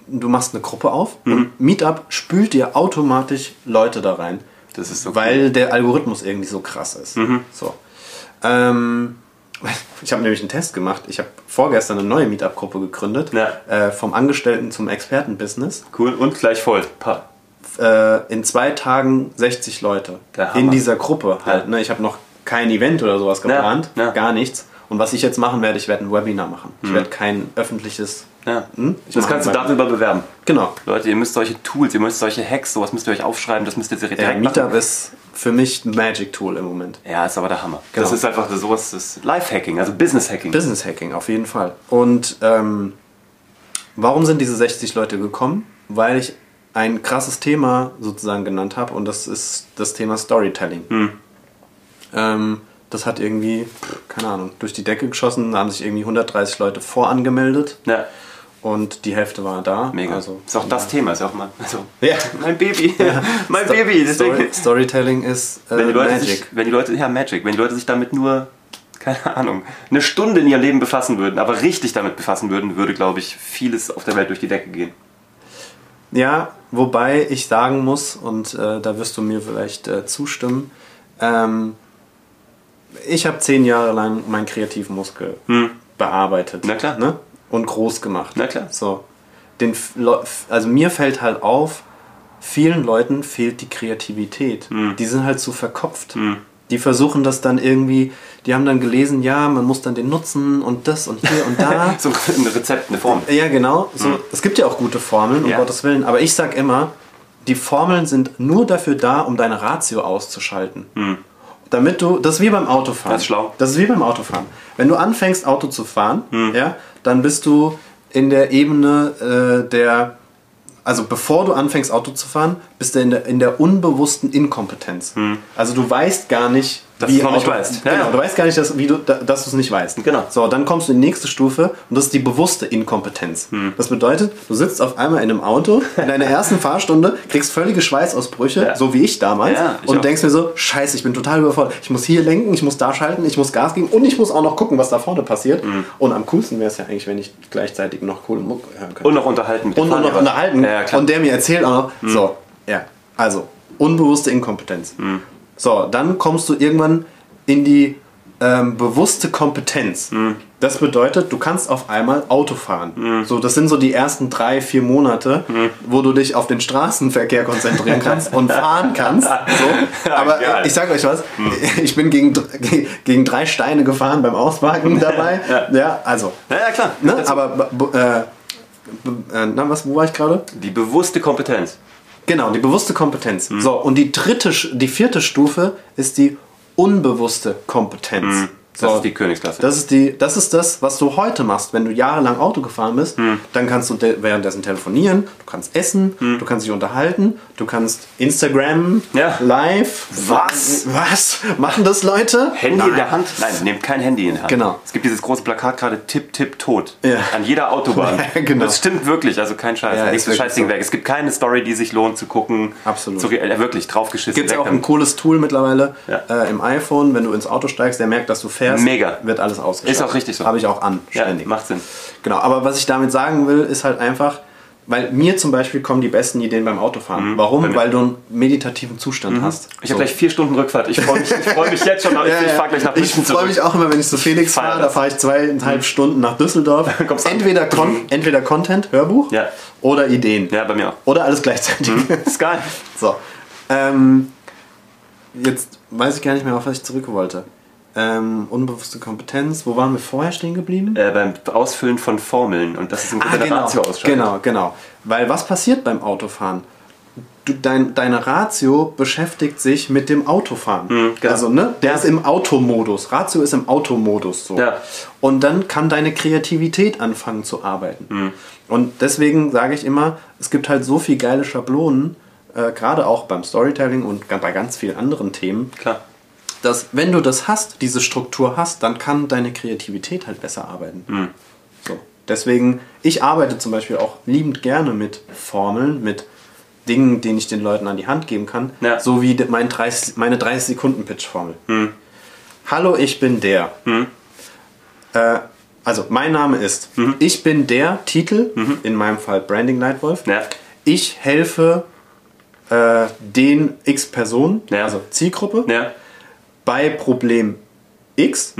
du machst eine Gruppe auf und Meetup spült dir automatisch Leute da rein, Das ist so weil der Algorithmus irgendwie so krass ist. So. Ähm, ich habe nämlich einen Test gemacht. Ich habe vorgestern eine neue Meetup-Gruppe gegründet, Ja. äh, vom Angestellten zum Experten-Business cool und gleich voll. Pa. äh, in zwei Tagen 60 Leute in dieser Gruppe halt. Ja. Ne? Ich habe noch kein Event oder sowas geplant, ja. gar nichts. Und was ich jetzt machen werde, ich werde ein Webinar machen. Ich werde kein öffentliches. Ja. Hm? Das kannst du darüber bewerben. Genau. Leute, ihr müsst solche Tools, ihr müsst solche Hacks, sowas müsst ihr euch aufschreiben, das müsst ihr direkt Ja, machen. Meetup ist für mich ein Magic Tool im Moment. Ja, ist aber der Hammer. Genau. Das ist einfach sowas, das Life-Hacking, also Business-Hacking. Business Hacking, auf jeden Fall. Und ähm, warum sind diese 60 Leute gekommen? Weil ich ein krasses Thema sozusagen genannt habe und das ist das Thema Storytelling. Hm. Ähm, das hat irgendwie, keine Ahnung, durch die Decke geschossen. Da haben sich irgendwie 130 Leute vorangemeldet Ja, und die Hälfte war da. mega. Also, ist auch das Thema, ist auch mal. Also, Ja. Mein Baby. mein Sto- Baby. Deswegen, Story, Storytelling ist äh, wenn die Leute Magic. Sich, wenn die Leute, ja, Magic. Wenn die Leute sich damit nur, keine Ahnung, eine Stunde in ihr Leben befassen würden, aber richtig damit befassen würden, würde, glaube ich, vieles auf der Welt durch die Decke gehen. Ja, wobei ich sagen muss, und äh, da wirst du mir vielleicht äh, zustimmen, ähm, ich habe zehn Jahre lang meinen Kreativmuskel bearbeitet. Hm. Na klar. Ne? Und groß gemacht. Na klar. So. Den, also mir fällt halt auf, vielen Leuten fehlt die Kreativität. Hm. Die sind halt zu verkopft. Die versuchen das dann irgendwie, die haben dann gelesen, ja, man muss dann den nutzen und das und hier und da. So ein Rezept, eine Form. Ja, genau. So, Es gibt ja auch gute Formeln, um Ja. Gottes Willen. Aber ich sag immer, die Formeln sind nur dafür da, um deine Ratio auszuschalten. Damit du, das ist wie beim Autofahren. Das ist schlau. Das ist wie beim Autofahren. Wenn du anfängst, Auto zu fahren, ja, dann bist du in der Ebene äh, der, also bevor du anfängst, Auto zu fahren, bist du in der, in der unbewussten Inkompetenz. Also du weißt gar nicht, Dass du es noch nicht weißt. Ja, Genau, ja. du weißt gar nicht, dass, wie du, da- dass du es nicht weißt. Genau. So, dann kommst du in die nächste Stufe und das ist die bewusste Inkompetenz. Hm. Das bedeutet, du sitzt auf einmal in einem Auto, in deiner ersten Fahrstunde, kriegst völlige Schweißausbrüche, Ja. so wie ich damals, ich und auch. denkst mir so, scheiße, ich bin total überfordert. Ich muss hier lenken, ich muss da schalten, ich muss Gas geben und ich muss auch noch gucken, was da vorne passiert. Hm. Und am coolsten wäre es ja eigentlich, wenn ich gleichzeitig noch coole Mucke hören könnte. Und noch unterhalten Und noch Fahrlehrer. unterhalten. Und der mir erzählt auch noch. So, ja. Also, unbewusste Inkompetenz. So, dann kommst du irgendwann in die ähm, bewusste Kompetenz. Das bedeutet, du kannst auf einmal Auto fahren. So, das sind so die ersten drei, vier Monate, wo du dich auf den Straßenverkehr konzentrieren kannst und fahren kannst. So. Aber Geil. ich sage euch was, ich bin gegen, gegen drei Steine gefahren beim Ausparken dabei. Ja, also. Ja, ja, klar. Ne? Aber äh, äh, na, was, wo war ich gerade? Die bewusste Kompetenz. Genau, die bewusste Kompetenz. So, und die dritte, die vierte Stufe ist die unbewusste Kompetenz. Das So, ist die Königsklasse. das ist, die, das ist das, was du heute machst. Wenn du jahrelang Auto gefahren bist, Hm. dann kannst du de- währenddessen telefonieren, du kannst essen, du kannst dich unterhalten, du kannst Instagram, Hm. Ja. live. Was? Was? Machen das Leute? Handy Nein. in der Hand? Nein, nehmt kein Handy in der Hand. Genau. Es gibt dieses große Plakat gerade Tipp, Tipp, Tot. Ja. An jeder Autobahn. Ja, genau. Das stimmt wirklich, also kein Scheiß. Ja, wirklich Scheißding so. weg. Es gibt keine Story, die sich lohnt zu gucken. Absolut. Zu, äh, wirklich, draufgeschissen. Gibt es auch ein cooles Tool mittlerweile äh, im iPhone, wenn du ins Auto steigst, der merkt, dass du fährst. Mega. Wird alles ausgeschaltet. Ist auch richtig so. Habe ich auch an, Ja, ständig. macht Sinn. Genau, aber was ich damit sagen will, ist halt einfach, weil mir zum Beispiel kommen die besten Ideen beim Autofahren. Warum? Mhm. bei mir. Mhm. Weil du einen meditativen Zustand hast. Ich habe gleich vier Stunden Rückfahrt. Ich freue mich, ich freu mich jetzt schon. Ich, Ja, ich ja. fahre gleich nach Ich München freue zurück. mich auch immer, wenn ich zu Felix fahre. Da. Mhm. fahre ich zweieinhalb Stunden nach Düsseldorf. Entweder, Con entweder Content, Hörbuch Ja. oder Ideen. Ja, bei mir auch. Oder alles gleichzeitig. Ist geil. So. Ähm, jetzt weiß ich gar nicht mehr, auf was ich zurück wollte. Ähm, unbewusste Kompetenz. Wo waren wir vorher stehen geblieben? Äh, beim Ausfüllen von Formeln. Und das ist ein Ah, guter genau, Ratio ausschalten. genau, genau. Weil was passiert beim Autofahren? du, dein, deine Ratio beschäftigt sich mit dem Autofahren. genau. Also, ne? Der ist im Automodus. Ratio ist im Automodus so. Ja. Und dann kann deine Kreativität anfangen zu arbeiten. Und deswegen sage ich immer, es gibt halt so viel geile Schablonen, äh, gerade auch beim Storytelling und bei ganz vielen anderen Themen, Klar. Dass wenn du das hast, diese Struktur hast, dann kann deine Kreativität halt besser arbeiten. Hm. So. Deswegen, ich arbeite zum Beispiel auch liebend gerne mit Formeln, mit Dingen, denen ich den Leuten an die Hand geben kann, Ja. So wie mein 30, meine 30-Sekunden-Pitch-Formel. Hallo, ich bin der. Äh, also, mein Name ist, Mhm. ich bin der Titel, in meinem Fall Branding Nightwolf. Ja. Ich helfe äh, den X Personen, Ja. also Zielgruppe, Ja. Bei Problem X,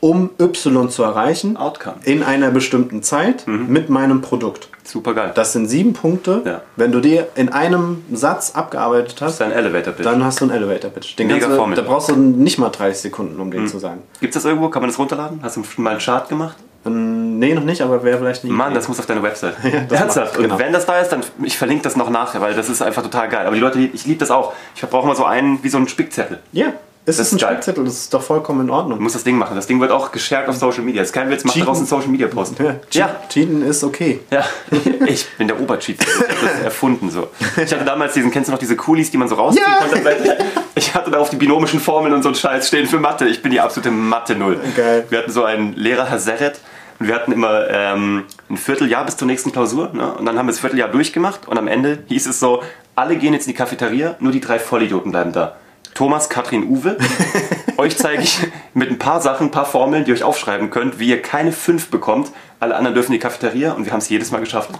um Y zu erreichen, Mhm. Outcome. Mhm. in einer bestimmten Zeit mit meinem Produkt. Super geil. Das sind sieben Punkte. Ja. Wenn du die in einem Satz abgearbeitet Das hast, ist ein Elevator-Pitch. dann hast du einen Elevator-Pitch. Den Mega du-. Da brauchst du nicht mal 30 Sekunden, um den zu sagen. Gibt es das irgendwo? Kann man das runterladen? Hast du mal einen Chart gemacht? Ähm, Nee, noch nicht, aber wäre vielleicht nicht. Mann, das muss auf deine Website. das Ernsthaft. genau. Und wenn das da ist, dann ich verlinke das noch nachher, weil das ist einfach total geil. Aber die Leute, ich liebe das auch. Ich brauche mal so einen, wie so einen Spickzettel. Ja, es Das ist ein. Spickzettel, das ist doch vollkommen in Du Ordnung. musst das Ding machen. Das Ding wird auch geshared auf Social Media. Das ist kein Witz, mach Cheaten. daraus einen Social Media Post. Ja, Ja. Cheaten ist okay. Ja, ich bin der Obercheat. Ich habe das erfunden so. Ich hatte damals diesen, kennst du noch diese Coolies, die man so rausziehen Ja. konnte? Ich hatte da auf die binomischen Formeln und so einen Scheiß stehen für Mathe. Ich bin die absolute Mathe-Null. Geil. Wir hatten so einen Lehrer, Herr Serret, und wir hatten immer ähm, ein Vierteljahr bis zur nächsten Klausur. Ne? Und dann haben wir das Vierteljahr durchgemacht und am Ende hieß es so, alle gehen jetzt in die Cafeteria, nur die drei Vollidioten bleiben da. Thomas, Katrin, Uwe. euch zeige ich mit ein paar Sachen, ein paar Formeln, die ihr euch aufschreiben könnt, wie ihr keine fünf bekommt. Alle anderen dürfen in die Cafeteria und wir haben es jedes Mal geschafft.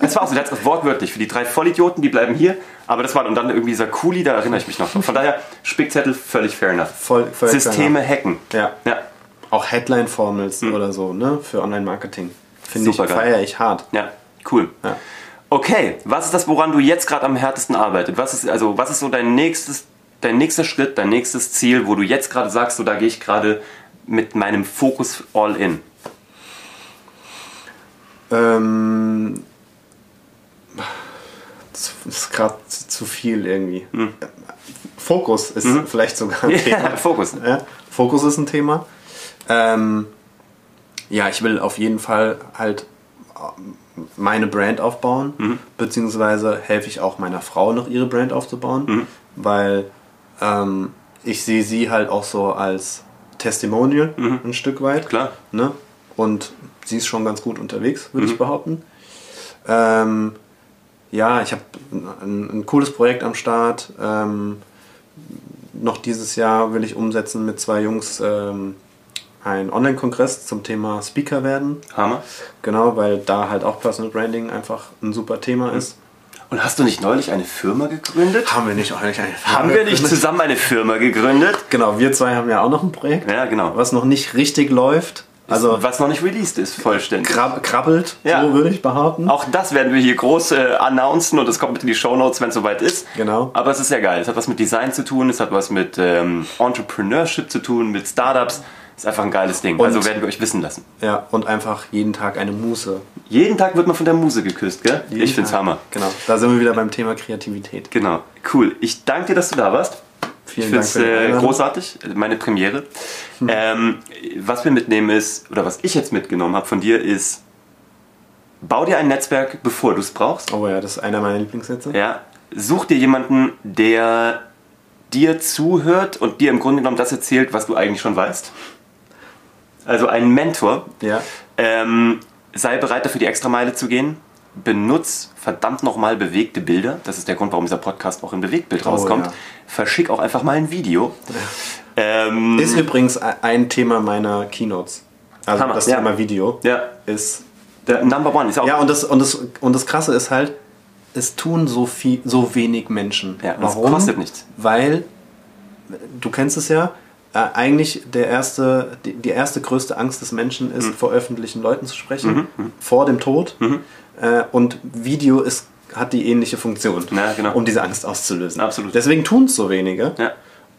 Das war auch so, wortwörtlich. Für die drei Vollidioten, die bleiben hier. Aber das war und dann irgendwie dieser Kuli, da erinnere ich mich noch. Von daher, Spickzettel, völlig fair enough. Voll, völlig Systeme hacken. Ja. Ja, Auch Headline-Formels oder so, ne? Für Online-Marketing. Finde ich, feiere ich hart. ja, cool. Ja. Okay, was ist das, woran du jetzt gerade am härtesten arbeitest? Was ist, also, was ist so dein nächstes, dein nächster Schritt, dein nächstes Ziel, wo du jetzt gerade sagst, so da gehe ich gerade mit meinem Fokus all in? Ähm, das ist gerade zu, viel irgendwie. Fokus ist vielleicht sogar ein Thema. Ja, Fokus. Ja, Fokus ist ein Thema. Ähm, ja, ich will auf jeden Fall halt ähm, meine Brand aufbauen, beziehungsweise helfe ich auch meiner Frau noch ihre Brand aufzubauen, weil ähm, ich sehe sie halt auch so als Testimonial ein Stück weit. Klar. Ne? Und sie ist schon ganz gut unterwegs, würde ich behaupten. Ähm, ja, ich habe ein, ein cooles Projekt am Start. Ähm, noch dieses Jahr will ich umsetzen mit zwei Jungs ähm, einen Online-Kongress zum Thema Speaker werden. Hammer. Genau, weil da halt auch Personal Branding einfach ein super Thema ist. Und hast du nicht neulich eine Firma gegründet? Haben wir nicht eigentlich eine Haben wir nicht zusammen eine Firma gegründet? Genau, wir zwei haben ja auch noch ein Projekt, Ja, genau. was noch nicht richtig läuft. Also was noch nicht released ist, vollständig. krab krabbelt, Ja. so würde ich behaupten. Auch das werden wir hier groß äh, announcen und das kommt mit in die Shownotes, wenn es soweit ist. Genau. Aber es ist sehr geil. Es hat was mit Design zu tun, es hat was mit ähm, Entrepreneurship zu tun, mit Startups. Ist einfach ein geiles Ding. Und- also werden wir euch wissen lassen. Ja, und einfach jeden Tag eine Muße. Jeden Tag wird man von der Muse geküsst, gell? Jeden ich find's Tag. Hammer. Genau, da sind wir wieder beim Thema Kreativität. Genau. Cool. Ich danke dir, dass du da warst. Vielen ich finde es äh, großartig, meine Premiere. Ähm, was wir mitnehmen ist, oder was ich jetzt mitgenommen habe von dir ist, bau dir ein Netzwerk, bevor du es brauchst. Oh ja, das ist einer meiner Lieblingssätze. Ja, such dir jemanden, der dir zuhört und dir im Grunde genommen das erzählt, was du eigentlich schon weißt. Also ein Mentor. Ja. Ähm, sei bereit dafür, die Extrameile zu gehen. Benutz verdammt nochmal bewegte Bilder. Das ist der Grund, warum dieser Podcast auch in Bewegtbild Oh, rauskommt. ja. Verschick auch einfach mal ein Video. Ähm, Ist übrigens e- ein Thema meiner Keynotes. Also Hammer, das ja. Thema Video ja, ist. der Number One ist auch Ja, und das, und, das, und das Krasse ist halt, es tun so viel, so wenig Menschen. Ja, und es kostet nichts. Weil, du kennst es ja, eigentlich der erste, die, die erste größte Angst des Menschen ist, Mhm. vor öffentlichen Leuten zu sprechen, vor dem Tod. Äh, und Video ist, hat die ähnliche Funktion, Ja, genau. um diese Angst auszulösen. Absolut. Deswegen tun es so wenige. Ja.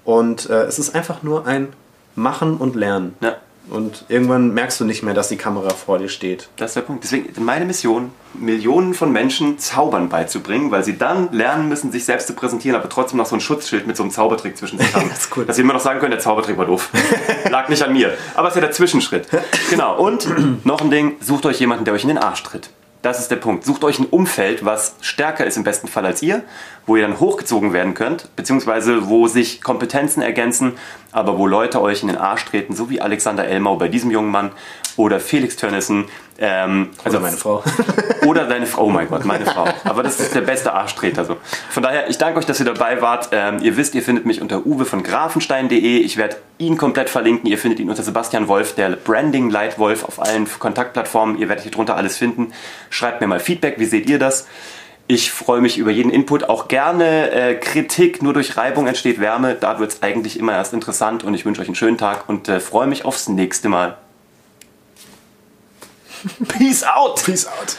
Und äh, es ist einfach nur ein Machen und Lernen. Ja. Und irgendwann merkst du nicht mehr, dass die Kamera vor dir steht. Das ist der Punkt. Deswegen meine Mission, Millionen von Menschen Zaubern beizubringen, weil sie dann lernen müssen, sich selbst zu präsentieren, aber trotzdem noch so ein Schutzschild mit so einem Zaubertrick zwischen sich haben. Das ist cool. Dass sie immer noch sagen können, der Zaubertrick war doof. Lag nicht an mir. Aber es ist ja der Zwischenschritt. Genau. Und noch ein Ding, sucht euch jemanden, der euch in den Arsch tritt. Das ist der Punkt. Sucht euch ein Umfeld, was stärker ist im besten Fall als ihr, wo ihr dann hochgezogen werden könnt, beziehungsweise wo sich Kompetenzen ergänzen, aber wo Leute euch in den Arsch treten, so wie Alexander Elmau bei diesem jungen Mann oder Felix Tönnissen. Ähm, Also meine Frau. oder deine Frau, oh mein Gott, meine Frau. Aber das ist der beste Arschtreter. So. Von daher, ich danke euch, dass ihr dabei wart. Ähm, ihr wisst, ihr findet mich unter uwe von grafenstein.de. Ich werde ihn komplett verlinken. Ihr findet ihn unter Sebastian Wolf, der Branding Leitwolf auf allen Kontaktplattformen. Ihr werdet hier drunter alles finden. Schreibt mir mal Feedback, wie seht ihr das? Ich freue mich über jeden Input, auch gerne äh, Kritik. Nur durch Reibung entsteht Wärme. Da wird es eigentlich immer erst interessant und ich wünsche euch einen schönen Tag und äh, freue mich aufs nächste Mal. Peace out! Peace out.